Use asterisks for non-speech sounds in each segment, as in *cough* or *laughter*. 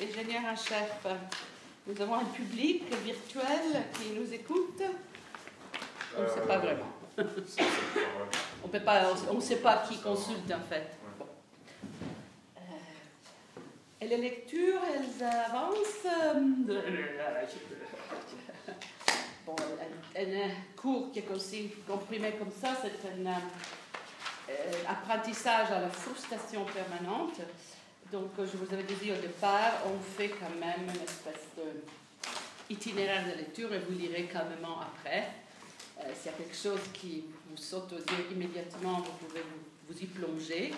ingénieur en chef, nous avons un public virtuel qui nous écoute. On ne sait pas vraiment. *laughs* on peut pas, on ne sait pas qui consulte en fait. Euh, et les lectures, elles avancent. Bon, un, cours qui est aussi comprimé comme ça, c'est un euh, apprentissage à la frustration permanente. Donc, je vous avais dit au départ, on fait quand même une espèce d'itinéraire de lecture et vous lirez calmement après. Euh, S'il y a quelque chose qui vous saute aux yeux immédiatement, vous pouvez vous, y plonger.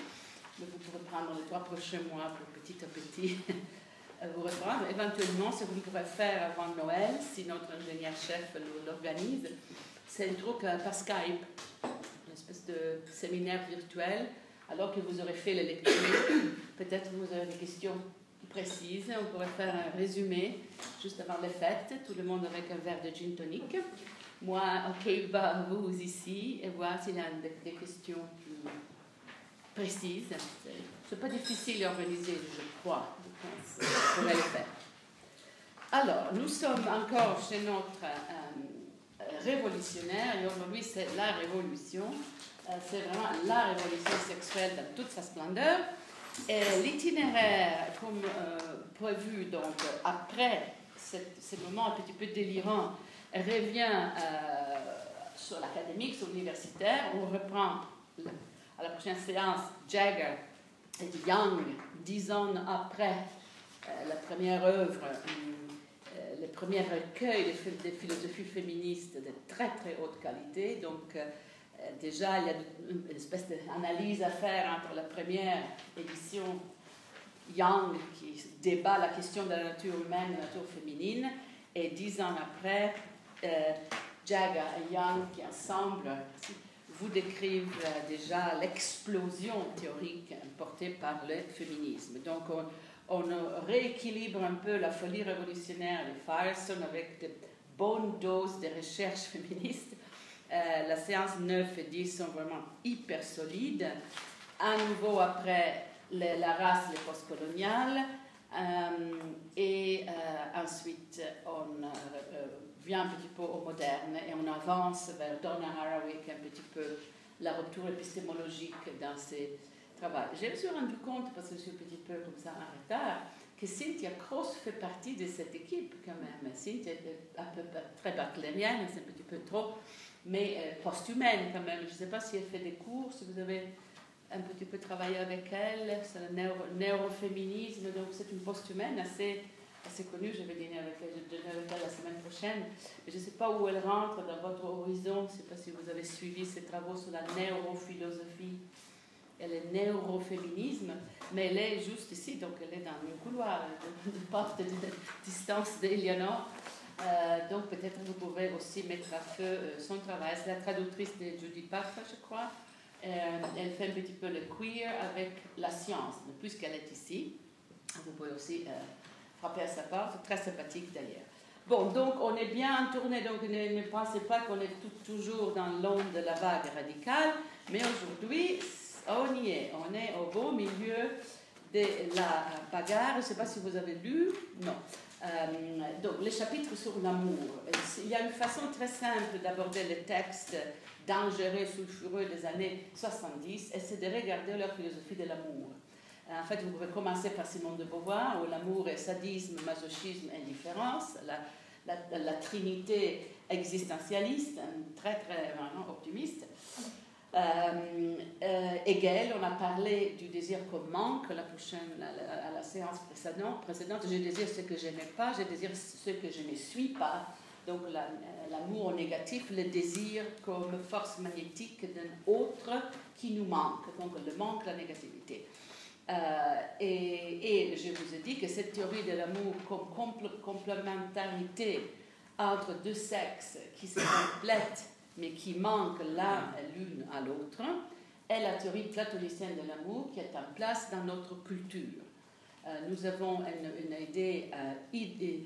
Mais vous pouvez prendre les trois prochains mois pour petit à petit *laughs* vous reprendre. Éventuellement, ce que vous pourrez faire avant Noël, si notre ingénieur-chef l'organise, c'est un truc euh, par Skype, une espèce de séminaire virtuel. Alors que vous aurez fait les lectures, *coughs* peut-être vous aurez des questions précises. On pourrait faire un résumé juste avant les fêtes, tout le monde avec un verre de gin tonic. Moi, ok, va vous ici et voir s'il y a des, questions précises. C'est pas difficile à organiser, je crois. Je le faire. Alors, nous sommes encore chez notre euh, révolutionnaire et aujourd'hui c'est la révolution. Euh, c'est vraiment la révolution sexuelle dans toute sa splendeur. Et l'itinéraire, comme euh, prévu, donc après ce moment un petit peu délirant, revient sur l'académique, sur l'universitaire. On reprend à la prochaine séance Jagger et Young, dix ans après euh, la première œuvre, euh, le premier recueil de, philosophie féministe de très très haute qualité. Donc, euh, déjà, il y a une espèce d'analyse à faire entre la première édition Young, qui débat la question de la nature humaine et la nature féminine, et dix ans après, Jagger et Young, qui ensemble vous décrivent déjà l'explosion théorique portée par le féminisme. Donc, on, rééquilibre un peu la folie révolutionnaire de Firestone avec de bonnes doses de recherche *laughs* féministe. Euh, la séance 9 et 10 sont vraiment hyper solides. À nouveau, après la race, les postcoloniales. Euh, et euh, ensuite, on vient un petit peu au moderne et on avance vers Donna Haraway, un petit peu la rupture épistémologique dans ses travaux. J'ai me suis rendu compte, parce que je suis un petit peu comme ça en retard, que Cynthia Cross fait partie de cette équipe quand même. Cynthia est un peu très baclérienne, c'est un petit peu trop, mais euh, post-humaine quand même. Je ne sais pas si elle fait des cours, si vous avez un petit peu travaillé avec elle, c'est le neuro, neuroféminisme, donc c'est une post-humaine assez assez connue, je vais dîner avec elle, elle la semaine prochaine. Je ne sais pas où elle rentre dans votre horizon, je ne sais pas si vous avez suivi ses travaux sur la neurophilosophie et le neuroféminisme, mais elle est juste ici, donc elle est dans le couloir, de, porte de, distance d'Eleanor. Euh, donc peut-être vous pouvez aussi mettre à feu euh, son travail. C'est la traductrice de Judy Parfa, je crois. Euh, elle fait un petit peu le queer avec la science. Puisqu'elle est ici, vous pouvez aussi frapper à sa porte, très sympathique d'ailleurs. Bon, donc on est bien tourné, donc ne, pensez pas qu'on est toujours dans l'onde de la vague radicale, mais aujourd'hui, on y est, on est au beau milieu de la bagarre. Je ne sais pas si vous avez lu, non. Euh, donc, les chapitres sur l'amour. Il y a une façon très simple d'aborder le texte dangereux, sulfureux des années 70, et c'est de regarder leur philosophie de l'amour. En fait, vous pouvez commencer par Simone de Beauvoir, où l'amour est sadisme, masochisme, indifférence, la, trinité existentialiste, très très optimiste. Euh, euh, Hegel, on a parlé du désir comme manque la prochaine, à la, séance précédente. Je désire ce que je n'ai pas, je désire ce que je ne suis pas. Donc l'amour négatif, le désir comme force magnétique d'un autre qui nous manque. Donc le manque, la négativité. Euh, et, et, je vous ai dit que cette théorie de l'amour comme complémentarité entre deux sexes qui se complètent mais qui manquent l'une à l'autre est la théorie platonicienne de l'amour qui est en place dans notre culture. Euh, nous avons une, idée, euh,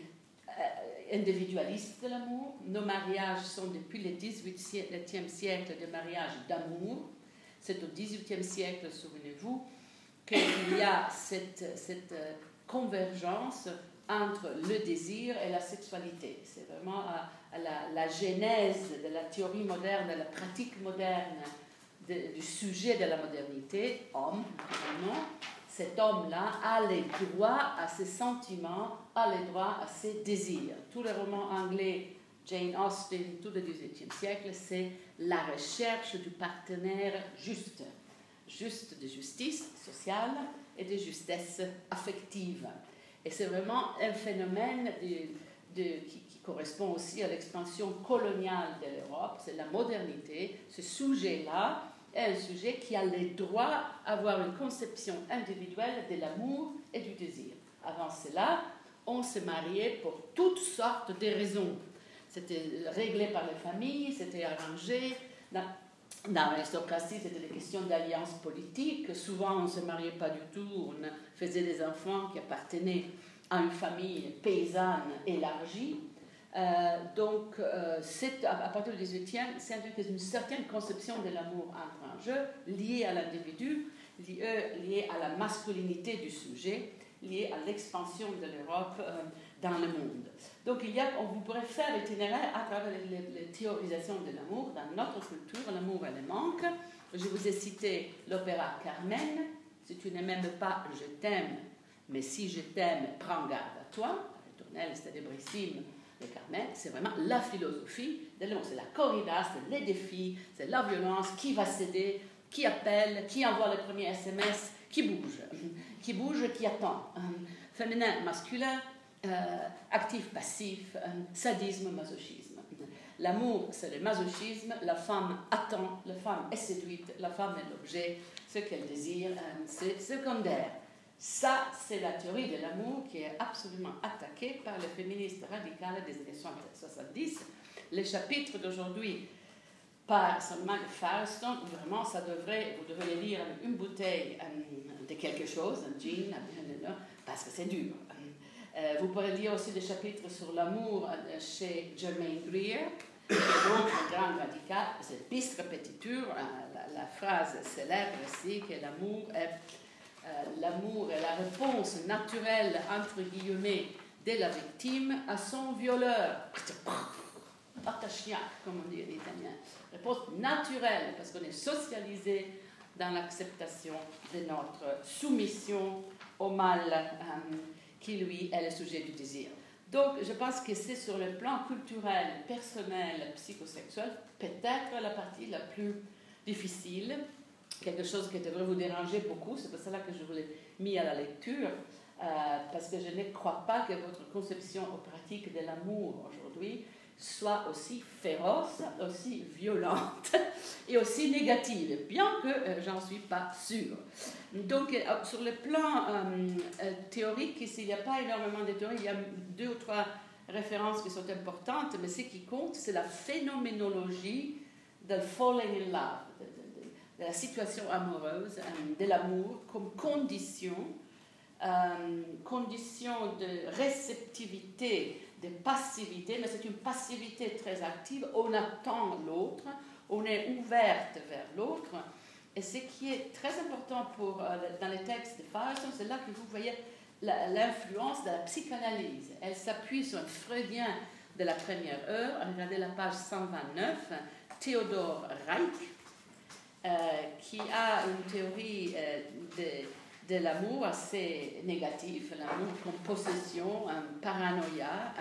individualiste de l'amour. Nos mariages sont depuis le 18e siècle des mariages d'amour. C'est au 18e siècle, souvenez-vous, qu'il y a cette, euh, convergence entre le désir et la sexualité. C'est vraiment la, genèse de la théorie moderne, de la pratique moderne du sujet de la modernité, homme, vraiment. Cet homme-là a les droits à ses sentiments, a les droits à ses désirs. Tous les romans anglais, Jane Austen, tout le XVIIIe siècle, c'est la recherche du partenaire juste, juste de justice sociale et de justesse affective. Et c'est vraiment un phénomène de, qui, correspond aussi à l'expansion coloniale de l'Europe, c'est la modernité. Ce sujet-là est un sujet qui a le droit d'avoir une conception individuelle de l'amour et du désir. Avant cela, on se mariait pour toutes sortes de raisons. C'était réglé par les familles, c'était arrangé. Dans, l'aristocratie, c'était des questions d'alliance politique. Souvent, on ne se mariait pas du tout, on faisait des enfants qui appartenaient à une famille paysanne élargie. Euh, donc, euh, à, partir du 18e, c'est une certaine conception de l'amour entre un jeu lié à l'individu, lié, lié, à la masculinité du sujet, lié à l'expansion de l'Europe euh, dans le monde. Donc, il y a, on, vous pourrait faire l'itinéraire à travers les, théorisations de l'amour. Dans notre culture, l'amour et le manque. Je vous ai cité l'opéra Carmen. Si tu ne m'aimes pas, je t'aime. Mais si je t'aime, prends garde à toi. Tournelle, c'était brissime le Carmen, c'est vraiment la philosophie de l'amour. C'est la corrida, c'est les défis, c'est la violence, qui va céder, qui appelle, qui envoie le premier SMS, qui bouge, *laughs* qui bouge, qui attend. Féminin, masculin, euh, actif, passif, euh, sadisme, masochisme. L'amour, c'est le masochisme, la femme attend, la femme est séduite, la femme est l'objet, ce qu'elle désire, euh, c'est secondaire. Ça, c'est la théorie de l'amour qui est absolument attaquée par les féministes radicales des années 70. Les chapitres d'aujourd'hui par seulement Firestone, vraiment, ça devrait, vous devez lire une bouteille euh, de quelque chose, un gin, parce que c'est dur. Euh, vous pourrez lire aussi des chapitres sur l'amour euh, chez Germaine Greer, qui est un grand radical. C'est bis repetiture, la, la, phrase célèbre ici, que l'amour est l'amour est la réponse naturelle, entre guillemets, de la victime à son violeur. comme on dit en italien. Réponse naturelle, parce qu'on est socialisé dans l'acceptation de notre soumission au mal euh, qui, lui, est le sujet du désir. Donc, je pense que c'est sur le plan culturel, personnel, psychosexuel, peut-être la partie la plus difficile quelque chose qui devrait vous déranger beaucoup. C'est pour cela que je vous l'ai mis à la lecture, euh, parce que je ne crois pas que votre conception pratique de l'amour aujourd'hui soit aussi féroce, aussi violente *laughs* et aussi négative, bien que euh, j'en suis pas sûre. Donc, euh, sur le plan théorique, ici, il n'y a pas énormément de théories, il y a deux ou trois références qui sont importantes, mais ce qui compte, c'est la phénoménologie de falling in love, de la situation amoureuse, euh, de l'amour comme condition, euh, condition de réceptivité, de passivité, mais c'est une passivité très active, on attend l'autre, on est ouverte vers l'autre. Et ce qui est très important pour, euh, dans les textes de Firestone, c'est là que vous voyez l'influence de la psychanalyse. Elle s'appuie sur un freudien de la première heure. Regardez la page 129, Théodore Reich, qui a une théorie euh, de, de l'amour assez négative, l'amour comme possession, paranoïa,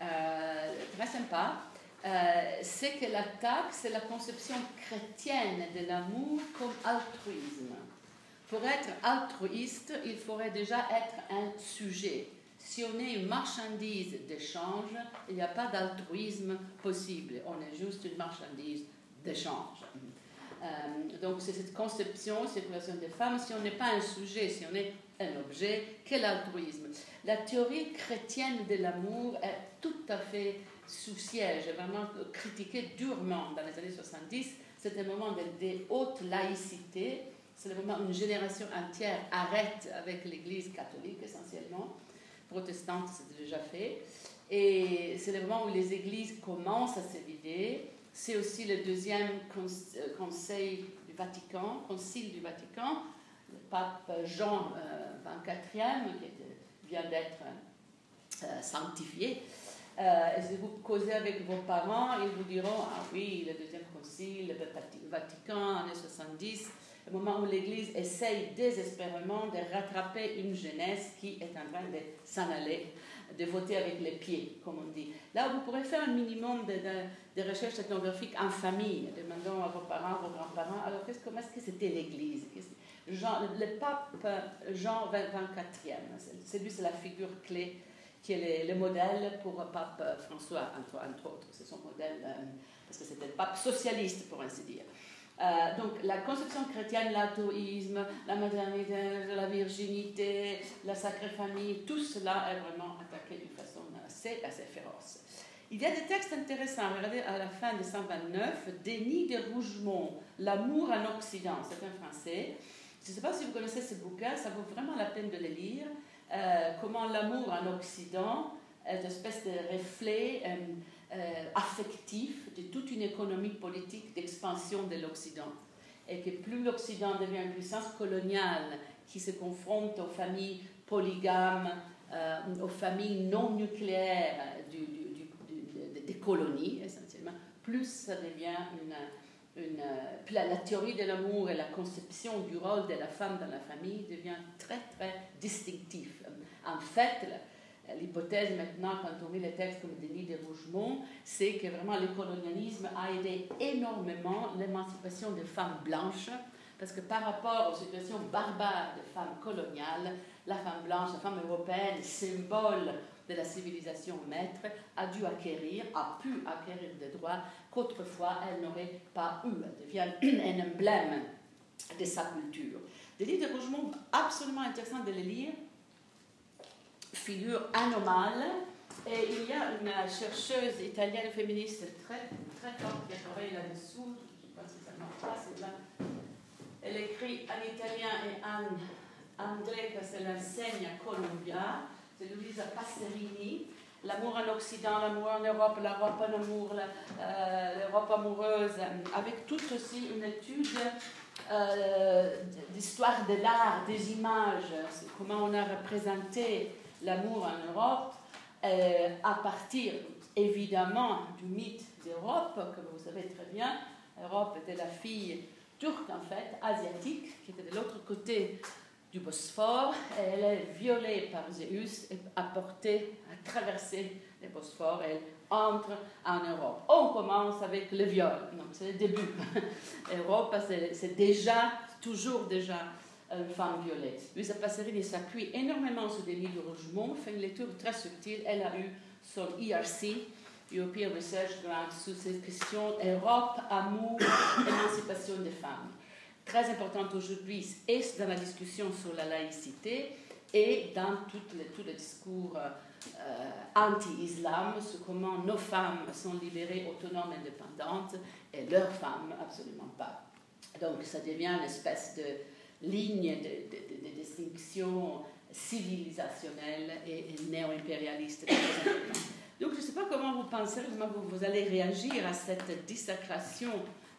euh, très sympa. c'est que l'attaque, c'est la conception chrétienne de l'amour comme altruisme. Pour être altruiste, il faudrait déjà être un sujet. Si on est une marchandise d'échange, il n'y a pas d'altruisme possible. On est juste une marchandise d'échange. Euh, donc c'est cette conception, cette relation des femmes, si on n'est pas un sujet, si on est un objet, quel altruisme? La théorie chrétienne de l'amour est tout à fait sous siège, vraiment critiquée durement dans les années 70. C'est un moment de, de haute laïcité, c'est le moment où une génération entière arrête avec l'Église catholique essentiellement, protestante c'est déjà fait, et c'est le moment où les églises commencent à se vider c'est aussi le deuxième euh, conseil du Vatican, concile du Vatican, le pape Jean XXIV, euh, qui vient d'être euh, sanctifié. Et si vous causez avec vos parents, ils vous diront Ah oui, le deuxième concile, le Vatican, années 70, le moment où l'Église essaye désespérément de rattraper une jeunesse qui est en train de s'en aller, de voter avec les pieds, comme on dit. Là, vous pourrez faire un minimum de, de, recherches ethnographiques en famille, demandant à vos parents, vos grands-parents, alors comment est-ce que c'était l'Église? Jean, le pape Jean 24e, c'est lui, c'est la figure clé qui est le, modèle pour le pape François, entre, autres. C'est son modèle, euh, parce que c'était le pape socialiste, pour ainsi dire. Euh, donc la conception chrétienne, l'athéisme, la maternité, la virginité, la sacrée famille, tout cela est vraiment attaqué d'une façon assez, assez féroce. Il y a des textes intéressants. Regardez à la fin de 129, Denis de Rougemont, L'amour en Occident. C'est un français. Je ne sais pas si vous connaissez ce bouquin, ça vaut vraiment la peine de le lire. Euh, comment l'amour en Occident est une espèce de reflet euh, affectif de toute une économie politique d'expansion de l'Occident. Et que plus l'Occident devient une puissance coloniale qui se confronte aux familles polygames, aux familles non nucléaires des colonies, essentiellement, plus ça devient une une, euh, la, théorie de l'amour et la conception du rôle de la femme dans la famille devient très très distinctif. En fait, l'hypothèse maintenant, quand on lit les textes comme Denis de Rougemont, c'est que vraiment le colonialisme a aidé énormément l'émancipation des femmes blanches, parce que par rapport aux situations barbares des femmes coloniales, la femme blanche, la femme européenne, symbole de la civilisation maître, a dû acquérir, a pu acquérir des droits qu'autrefois elle n'aurait pas eu. Elle devient un emblème de sa culture. Livres de Rougemont absolument intéressants de les lire, figure anomale, et il y a une chercheuse italienne féministe très, très forte qui a travaillé là-dessous, je ne sais pas si ça marche. Elle écrit en italien et en anglais parce qu'elle enseigne à Columbia c'est Louisa Passerini. L'amour en Occident, l'amour en Europe, l'Europe en amour, euh, l'Europe amoureuse, avec toute aussi une étude euh, d'histoire de l'art, des images, comment on a représenté l'amour en Europe, euh, à partir évidemment du mythe d'Europe, comme vous savez très bien. Europe était la fille turque en fait, asiatique, qui était de l'autre côté du Bosphore. Elle est violée par Zeus et apportée, à traverser le Bosphore. Elle entre en Europe. On commence avec le viol, donc c'est le début. *laughs* Europe, c'est déjà, toujours déjà une femme violée. Luisa Passerini s'appuie énormément sur des livres de Rougemont, fait une lecture très subtile. Elle a eu son ERC, European Research Grant, sur ces questions Europe, amour, *coughs* émancipation des femmes très importante aujourd'hui et dans la discussion sur la laïcité et dans tout le, tout le discours euh, anti-islam sur comment nos femmes sont libérées, autonomes, indépendantes et leurs femmes absolument pas. Donc ça devient une espèce de ligne de, distinction civilisationnelle et, néo-impérialiste. Donc je ne sais pas comment vous pensez, comment vous, vous allez réagir à cette dissacration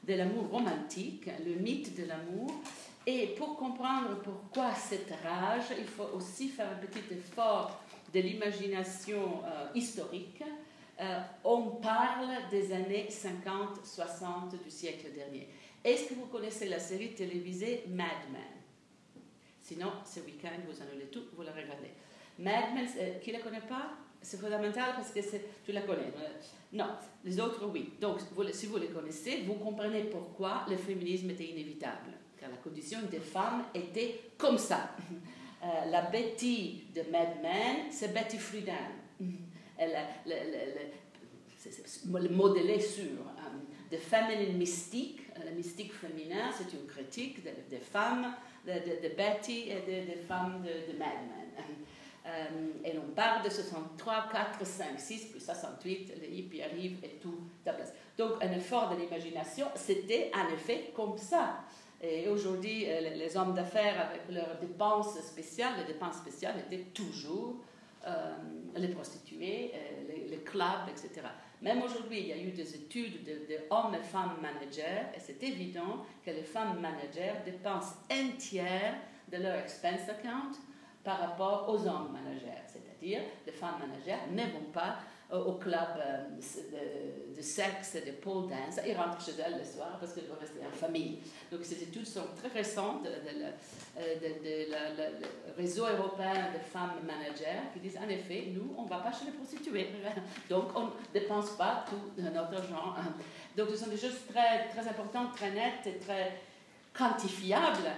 de l'amour romantique, le mythe de l'amour. Et pour comprendre pourquoi cette rage, il faut aussi faire un petit effort de l'imagination euh, historique. Euh, on parle des années 50-60 du siècle dernier. Est-ce que vous connaissez la série télévisée Mad Men? Sinon, ce week-end, vous annulez tout, vous la regardez. Mad Men, euh, qui ne la connaît pas? C'est fondamental parce que tu la connais. Non, les autres, oui. Donc, si vous les connaissez, vous comprenez pourquoi le féminisme était inévitable. Car la condition des femmes était comme ça. *laughs* Euh, la Betty de Mad Men, c'est Betty Friedan. *laughs* Elle, le modelé sur The euh, Feminine Mystique. La mystique féminin, c'est une critique des femmes, de, Betty et des femmes de, Mad Men. *laughs* Euh, et on part de 63, 4, 5, 6, plus 68, les hippies arrivent et tout à place. Donc un effort de l'imagination, c'était en effet comme ça. Et aujourd'hui, euh, les hommes d'affaires, avec leurs dépenses spéciales, les dépenses spéciales étaient toujours euh, les prostituées, les, clubs, etc. Même aujourd'hui, il y a eu des études de, hommes et femmes managers, et c'est évident que les femmes managers dépensent un tiers de leur expense account par rapport aux hommes managers, c'est-à-dire les femmes managers ne vont pas euh, au club euh, de, sexe, de pole dance, ils rentrent chez elles le soir parce qu'elles doivent rester en famille. Donc ces études sont très récentes de, le réseau européen de femmes managers qui disent en effet, nous, on ne va pas chez les prostituées. *laughs* Donc on ne dépense pas tout notre argent. Donc ce sont des choses très, très importantes, très nettes et très quantifiable.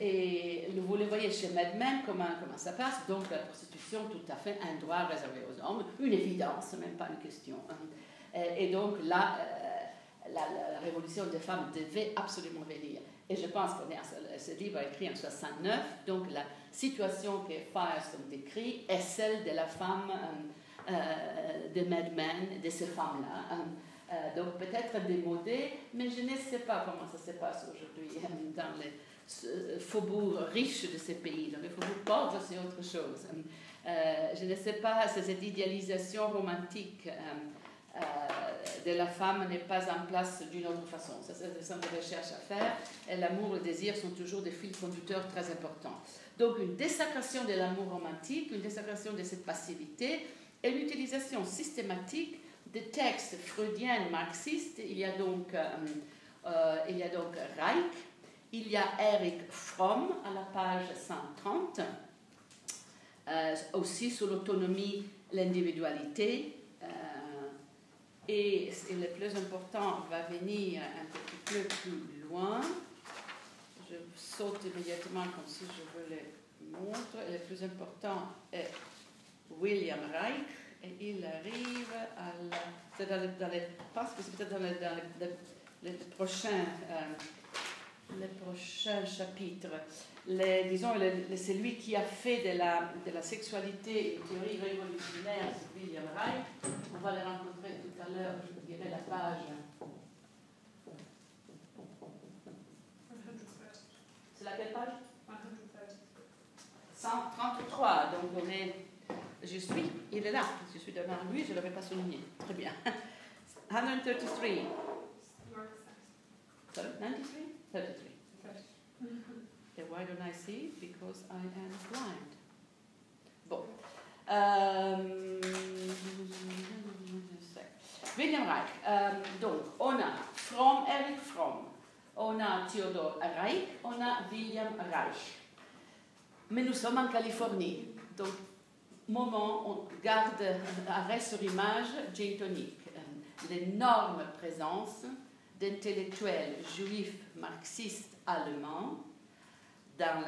Et vous le voyez chez Mad Men, comment, comment ça passe. Donc la prostitution, tout à fait un droit réservé aux hommes, une évidence, même pas une question. Et donc là, euh, la, révolution des femmes devait absolument venir. Et je pense que ce livre est écrit en 69, donc la situation que Firestone décrit est celle de la femme euh, euh, de Mad Men, de ces femmes-là. Euh, donc peut-être démodé, mais je ne sais pas comment ça se passe aujourd'hui euh, *laughs* dans les euh, faubourgs riches de ces pays. Dans les faubourgs pauvres, c'est autre chose. je ne sais pas si cette idéalisation romantique de la femme n'est pas en place d'une autre façon. Ça, c'est des recherches à faire. Et l'amour et le désir sont toujours des fils conducteurs très importants. Donc, une désacration de l'amour romantique, une désacration de cette passivité et l'utilisation systématique des textes freudiens marxistes, il y a donc, euh, euh, il y a donc Reich, il y a Eric Fromm à la page 130, euh, aussi sur l'autonomie, l'individualité. et, le plus important va venir un petit peu plus loin. Je saute immédiatement comme si je le montrer. Le plus important est William Reich et il arrive à la, c'est dans, dans les, parce que c'est peut-être dans, les, dans les, les, prochains, euh, les prochains chapitres. Les, disons, c'est lui qui a fait de la, de la sexualité une théorie révolutionnaire, c'est William Reich. On va le rencontrer tout à l'heure, je dirai la page. C'est laquelle page? 133, donc on est je suis, il est là, je suis devant lui, je ne l'avais pas souligné. Très bien. *laughs* 133. Sorry, 93? 33. Okay, why don't I see? Because I am blind. Bon. Euh, William Reich. Euh, donc, on a Eric Fromm, on a Theodore Reich, on a William Reich. Mais nous sommes en Californie. Donc, moment, on garde, arrêt sur image Jane Tonic, l'énorme présence d'intellectuels juifs marxistes allemands dans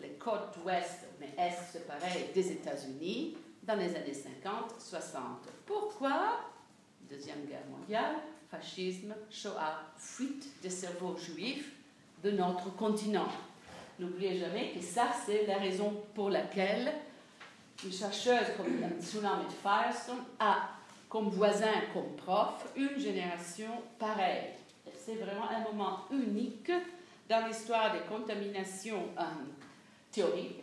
les côtes ouest, mais est c'est pareil, des États-Unis dans les années 50-60. Pourquoi? Deuxième Guerre mondiale, fascisme, Shoah, fuite des cerveaux juifs de notre continent. N'oubliez jamais que ça, c'est la raison pour laquelle une chercheuse comme Tsunami Firestone a comme voisin, comme prof, une génération pareille. C'est vraiment un moment unique dans l'histoire des contaminations euh, théoriques.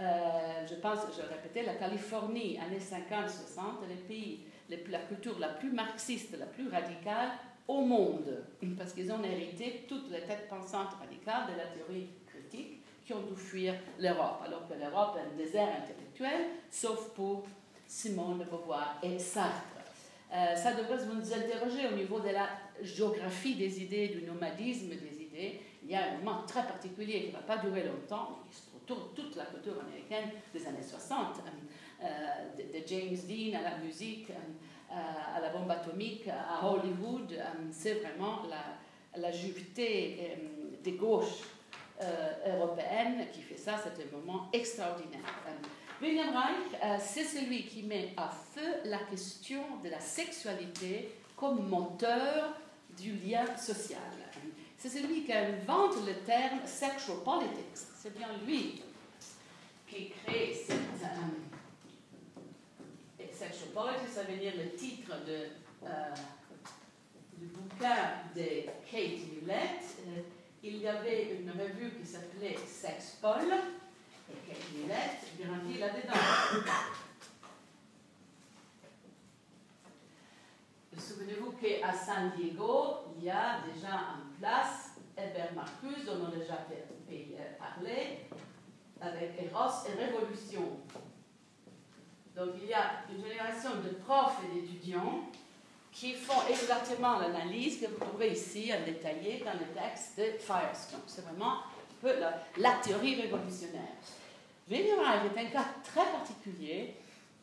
Euh, je pense, je répétais, la Californie, années 50-60, les pays, la culture la plus marxiste, la plus radicale au monde, parce qu'ils ont hérité toutes les têtes pensantes radicales de la théorie critique qui ont dû fuir l'Europe, alors que l'Europe est un désert intellectuel, sauf pour Simone de Beauvoir et Sartre. Euh, ça devrait vous interroger au niveau de la géographie des idées, du nomadisme des idées. Il y a un moment très particulier qui ne va pas durer longtemps, qui se retrouve toute la culture américaine des années 60, euh, de, James Dean à la musique, euh, à la bombe atomique, à Hollywood. C'est vraiment la, la des gauches euh, européenne qui fait ça, c'est un moment extraordinaire. William Reich, euh, c'est celui qui met à feu la question de la sexualité comme moteur du lien social. C'est celui qui invente le terme sexual politics. C'est bien lui qui crée cette. Euh, sexual politics, ça veut dire le titre de, du bouquin de Kate Hewlett il y avait une revue qui s'appelait Sex Paul, et Kate Millett grandit là-dedans. Souvenez-vous qu'à San Diego, il y a déjà en place Herbert Marcuse, dont on a déjà parlé, avec Eros et Révolution. Donc il y a une génération de profs et d'étudiants qui font exactement l'analyse que vous trouvez ici en détaillé dans le texte de Firestone. C'est vraiment la, théorie révolutionnaire. William est un cas très particulier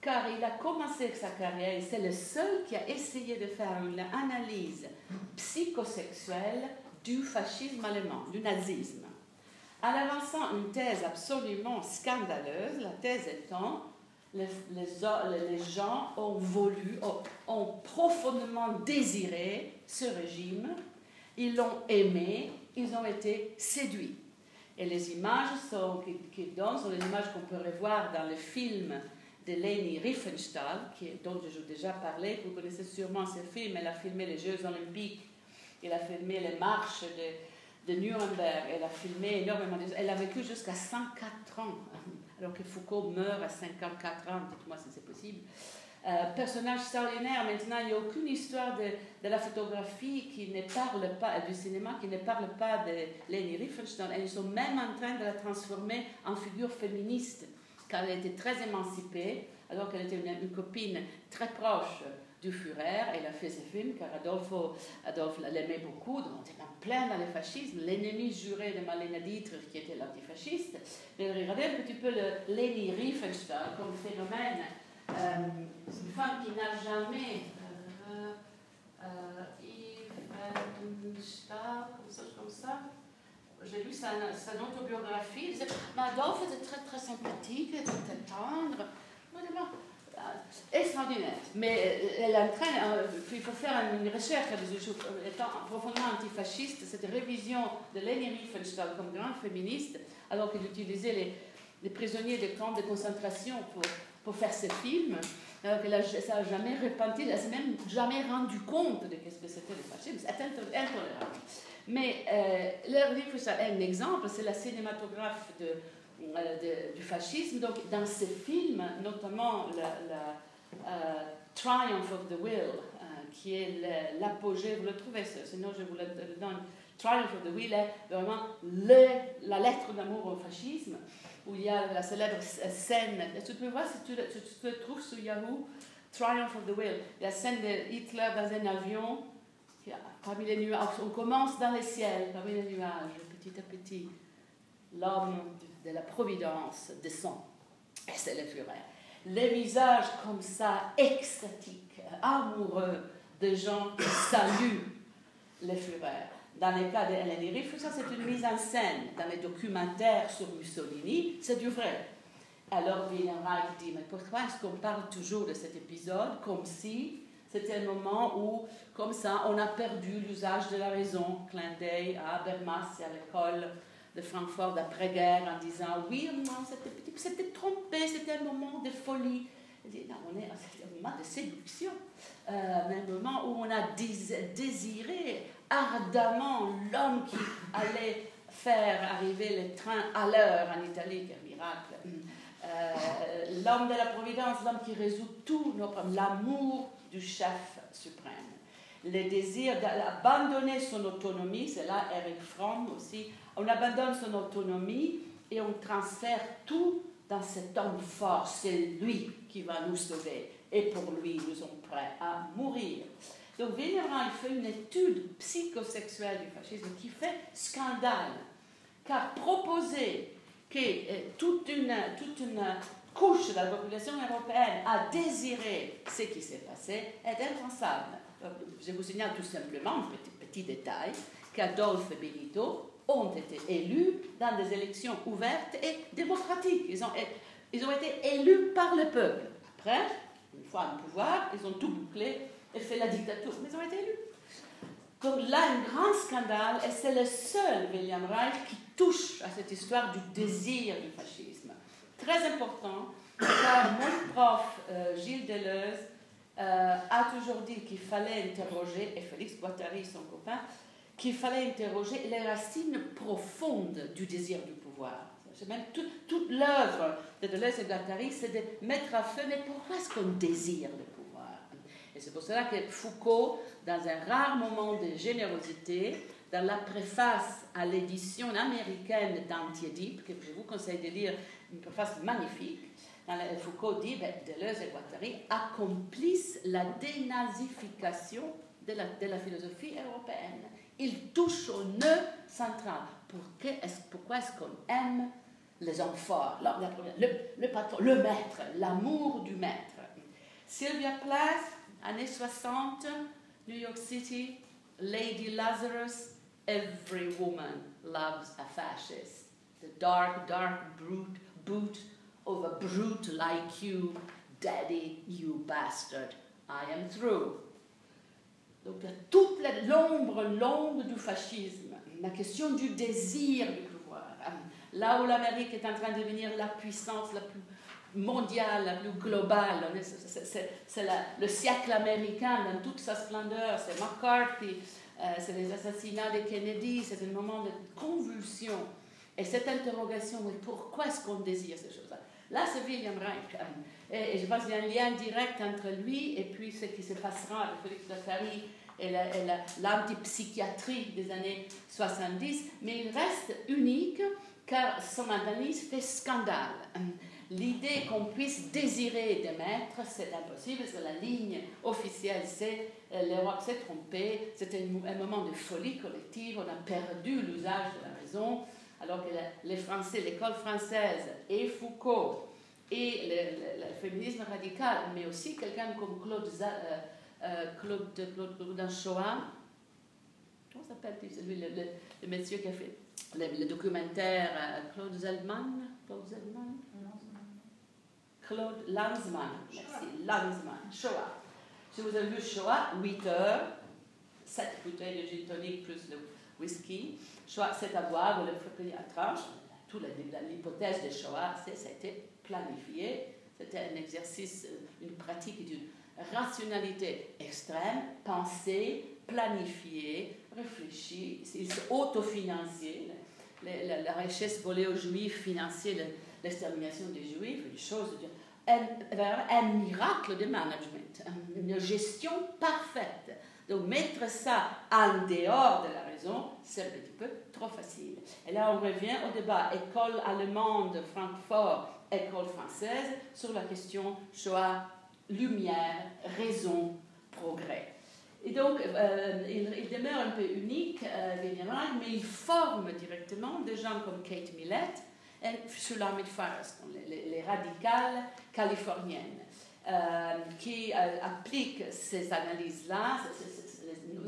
car il a commencé sa carrière et c'est le seul qui a essayé de faire une analyse psychosexuelle du fascisme allemand, du nazisme, en avançant une thèse absolument scandaleuse, la thèse étant les, les, gens ont voulu, ont, profondément désiré ce régime, ils l'ont aimé, ils ont été séduits. Et les images sont, qui, donnent sont les images qu'on peut revoir dans le film de Leni Riefenstahl, qui, dont j'ai déjà parlé. Vous connaissez sûrement ce film. Elle a filmé les Jeux Olympiques, elle a filmé les marches de, de Nuremberg, elle a filmé énormément. Elle a vécu jusqu'à 104 ans alors que Foucault meurt à 54 ans, dites-moi si c'est possible. Euh, personnage extraordinaire, maintenant il n'y a aucune histoire de, de, la photographie qui ne parle pas, du cinéma qui ne parle pas de Leni Riefenstahl. ils sont même en train de la transformer en figure féministe, car elle était très émancipée, alors qu'elle était une, copine très proche du Führer. Elle a fait ce film car Adolfo, Adolphe l'aimait beaucoup, donc on était en plein dans le fascisme. L'ennemi juré de Marlene Dietrich, qui était l'antifasciste. Mais regardez un petit peu le Leni Riefenstahl comme phénomène. Euh, une femme qui n'a jamais. Euh, euh, comme ça. J'ai lu sa, sa, autobiographie. Il disait Adolphe était très très sympathique, très tendre. Euh, extraordinaire. Mais elle entraîne, il faut faire une recherche étant profondément antifasciste, cette révision de Leni Riefenstahl comme grande féministe, alors qu'elle utilisait les, les, prisonniers des camps de concentration pour, pour faire ses films, alors qu'elle ça n'a jamais repenti, elle s'est même jamais rendu compte de ce que c'était le fascisme. C'est intolérable. Mais euh, Leni Riefenstahl est un exemple, c'est la cinématographe de euh, du fascisme. Donc, dans ces films, notamment la, euh, Triumph of the Will, euh, qui est l'apogée, vous le trouvez, sinon je vous le donne. Triumph of the Will est vraiment le, la lettre d'amour au fascisme, où il y a la célèbre scène. Tu peux voir si tu, te trouves sur Yahoo, Triumph of the Will, la scène de Hitler dans un avion, parmi les nuages. On commence dans les ciels, parmi les nuages, petit à petit. L'homme de la providence descend. Et c'est le Führer. Les visages comme ça, extatiques, amoureux de gens qui saluent le Führer. Dans le cas de Hélène ça c'est une mise en scène. Dans les documentaires sur Mussolini, c'est du vrai. Alors Reich dit, mais pourquoi est-ce qu'on parle toujours de cet épisode comme si c'était un moment où, comme ça, on a perdu l'usage de la raison, clin d'œil à Habermas et à l'école de Francfort d'après-guerre en disant oui, c'était trompé, c'était un moment de folie. Dit, non, on est, un moment de séduction, euh, un moment où on a désiré ardemment l'homme qui allait faire arriver le train à l'heure en Italie, quel miracle. Euh, l'homme de la Providence, l'homme qui résout tout nos problèmes, l'amour du chef suprême. Le désir d'abandonner son autonomie, c'est là Eric Fromm aussi on abandonne son autonomie et on transfère tout dans cet homme fort. C'est lui qui va nous sauver. Et pour lui, nous sommes prêts à mourir. Donc Vénéran, fait une étude psychosexuelle du fascisme qui fait scandale. Car proposer que euh, toute, une, toute une couche de la population européenne a désiré ce qui s'est passé est impensable. Je vous signale tout simplement un petit, petit détail qu'Adolphe Benito ont été élus dans des élections ouvertes et démocratiques. Ils ont, ils ont été élus par le peuple. Après, une fois au pouvoir, ils ont tout bouclé et fait la dictature. Mais ils ont été élus. Donc là, un grand scandale, et c'est le seul William Reich qui touche à cette histoire du désir du fascisme. Très important, car mon prof, euh, Gilles Deleuze, euh, a toujours dit qu'il fallait interroger, et Félix Guattari, son copain, qu'il fallait interroger les racines profondes du désir du pouvoir. Même toute l'œuvre de Deleuze et Guattari, c'est de mettre à feu, mais pourquoi est-ce qu'on désire le c'est pour cela que Foucault, dans un rare moment de générosité, dans la préface à l'édition américaine d'Antiédipe, que je vous conseille de lire, une préface magnifique, Foucault dit ben, Deleuze et Guattari accomplissent la dénazification de la, philosophie européenne. Ils touchent au nœud central. pourquoi est-ce qu'on aime les enfants, le, le le maître, l'amour du maître Sylvia Plath, années 60, New York City, Lady Lazarus, every woman loves a fascist. The dark, dark brute, boot of a brute like you, daddy, you bastard. I am through. Donc, toute l'ombre longue du fascisme, la question du désir du pouvoir. Là où l'Amérique est en train de devenir la puissance la plus mondiale, la plus globale. C'est le siècle américain dans toute sa splendeur. C'est McCarthy, euh, c'est les assassinats de Kennedy, c'est un moment de convulsion. Et cette interrogation, pourquoi est-ce qu'on désire ces choses-là? Là, c'est William Reich. Et, je pense qu'il y a un lien direct entre lui et puis ce qui se passera avec Félix Guattari et l'antipsychiatrie des années 70. Mais il reste unique car son analyse fait scandale. L'idée qu'on puisse désirer des maîtres, c'est impossible, que la ligne officielle, c'est euh, l'Europe s'est trompée, c'était un moment de folie collective, on a perdu l'usage de la raison, alors que les Français, l'école française et Foucault et le, féminisme radical, mais aussi quelqu'un comme Claude, euh, euh, comment s'appelle-t-il celui, le, le, monsieur qui a fait le, documentaire Claude Zelman Claude Zelman? Claude Lanzmann. Merci, Lanzmann. Shoah. Si vous avez vu Shoah, 8 heures, 7 bouteilles de gin tonic plus le whisky. Shoah, c'est à boire, vous le faites à tranche. Toute l'hypothèse de Shoah, c'est ça a été planifié. C'était un exercice, euh, une pratique d'une rationalité extrême, pensée, planifiée, réfléchie, autofinancée. La, la, richesse volée aux juifs, financer l'extermination des juifs, une chose un, miracle de management, une gestion parfaite. Donc mettre ça en dehors de la raison, c'est un petit peu trop facile. Et là, on revient au débat école allemande, Francfort, école française, sur la question choix, lumière, raison, progrès. Et donc, euh, il, demeure un peu unique, euh, mais il forme directement des gens comme Kate Millett, Shulamit Forrest, les, les, radicales californiennes, euh, qui euh, appliquent ces analyses-là,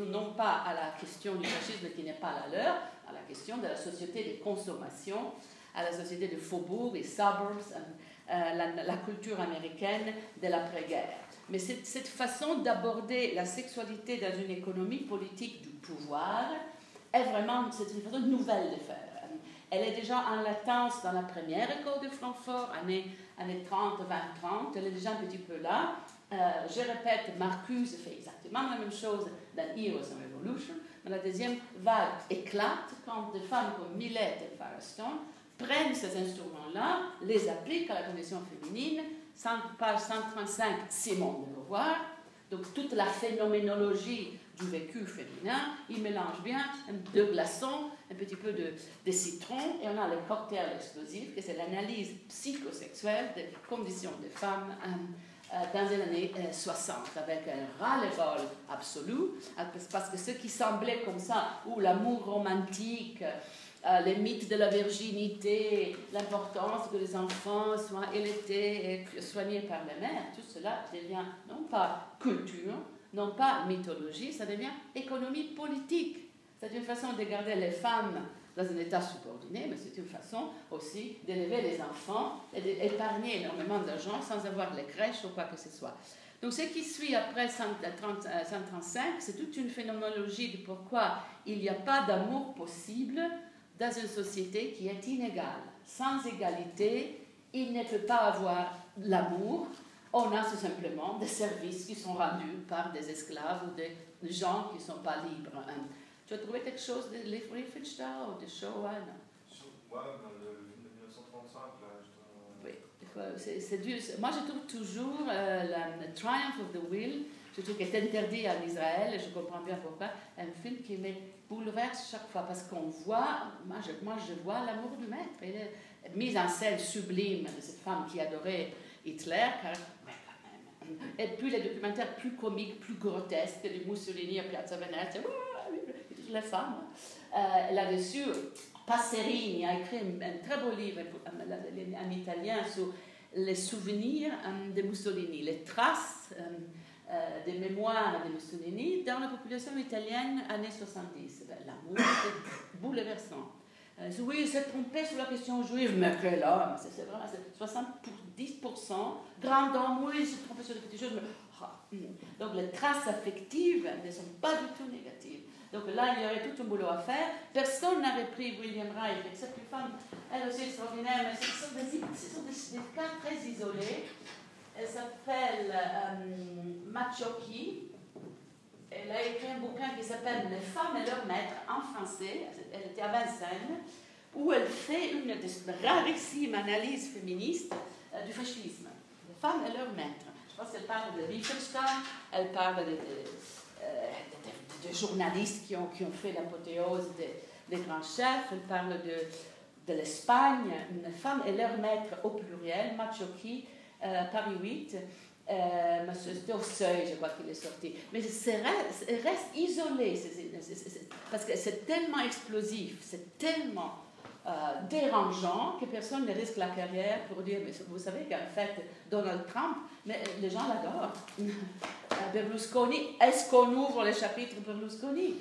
non pas à la question du fascisme qui n'est pas la leur, à la question de la société de consommation, à la société de faubourg et suburbs, euh, la, la, culture américaine de l'après-guerre. Mais cette, cette façon d'aborder la sexualité dans une économie politique du pouvoir est vraiment c'est une façon nouvelle de faire. Elle est déjà en latence dans la première école de Francfort, années 30, 20, 30. Elle est déjà un petit peu là. Euh, je répète, Marcuse fait exactement la même chose dans Heroes and Revolution. Mais la deuxième vague éclate quand des femmes comme Millet et Firestone prennent ces instruments-là, les appliquent à la condition féminine. Page 135, Simone de Beauvoir. Donc toute la phénoménologie du vécu féminin, il mélange bien de glaçons, un petit peu de, citron, et on a le cocktail explosif, qui c'est l'analyse psychosexuelle des conditions des femmes euh, euh, dans les années 60, euh, avec un ras-le-bol absolu, parce que ce qui semblait comme ça, où l'amour romantique, les mythes de la virginité, l'importance que les enfants soient élevés et soignés par la mère, tout cela devient non pas culture, non pas mythologie, ça devient économie politique. C'est une façon de garder les femmes dans un état subordonné, mais c'est une façon aussi d'élever les enfants et d'épargner énormément d'argent sans avoir les crèches ou quoi que ce soit. Donc ce qui suit après 135, c'est toute une phénoménologie de pourquoi il n'y a pas d'amour possible dans une société qui est inégale. Sans égalité, il ne peut pas avoir l'amour, on a tout simplement des services qui sont rendus par des esclaves ou des gens qui ne sont pas libres. Hein. Tu as trouvé quelque chose de Riefenstahl ou de Shoah Ouais, le film de 1935, là, Oui, c'est dur. Moi, je trouve toujours euh, le Triumph of the Will, je trouve qu'il est interdit en Israël, et je comprends bien pourquoi, un film qui me bouleverse chaque fois, parce qu'on voit, moi je, moi je vois l'amour du maître, et la mise en scène sublime de cette femme qui adorait Hitler, et puis les documentaires plus comiques, plus grotesques, de Mussolini à Piazza Venezia, les femmes, euh, là-dessus, Passerini a écrit un, très beau livre en italien sur les souvenirs euh, de Mussolini, les traces euh, des mémoires de Mussolini dans la population italienne années 70. Ben, l'amour est bouleversant. oui, il s'est trompé sur la question juive, mais quel homme C'est vraiment 70%. Grand homme, oui, il s'est trompé sur la question juive. Ah, hmm. Donc les traces affectives ne sont pas du tout négatives. Donc là, il y aurait tout un boulot à faire. Personne n'a repris William Reich, except une femme, elle aussi extraordinaire, mais ce sont des, ce sont des, cas très isolés. Elle s'appelle euh, Machoki. Elle a écrit un bouquin qui s'appelle Les femmes et leurs maîtres en français. Elle était à Vincennes, où elle fait une des rarissimes analyses féministes euh, du fascisme. Les femmes et leurs maîtres. Je pense qu'elle parle de Wittgenstein, elle parle de, euh, journalistes qui ont, qui ont fait l'apothéose des, grands chefs. Elle parle de, l'Espagne, une femme et leur maître au pluriel, Machoki, euh, Paris 8. Euh, C'était au seuil, je crois qu'il est sorti. Mais reste, reste isolé, parce que c'est tellement explosif, c'est tellement euh, dérangeant que personne ne risque la carrière pour dire, mais vous savez qu'en fait, Donald Trump, euh, les gens l'adorent. *laughs* Euh, Berlusconi, est-ce qu'on ouvre les chapitres Berlusconi?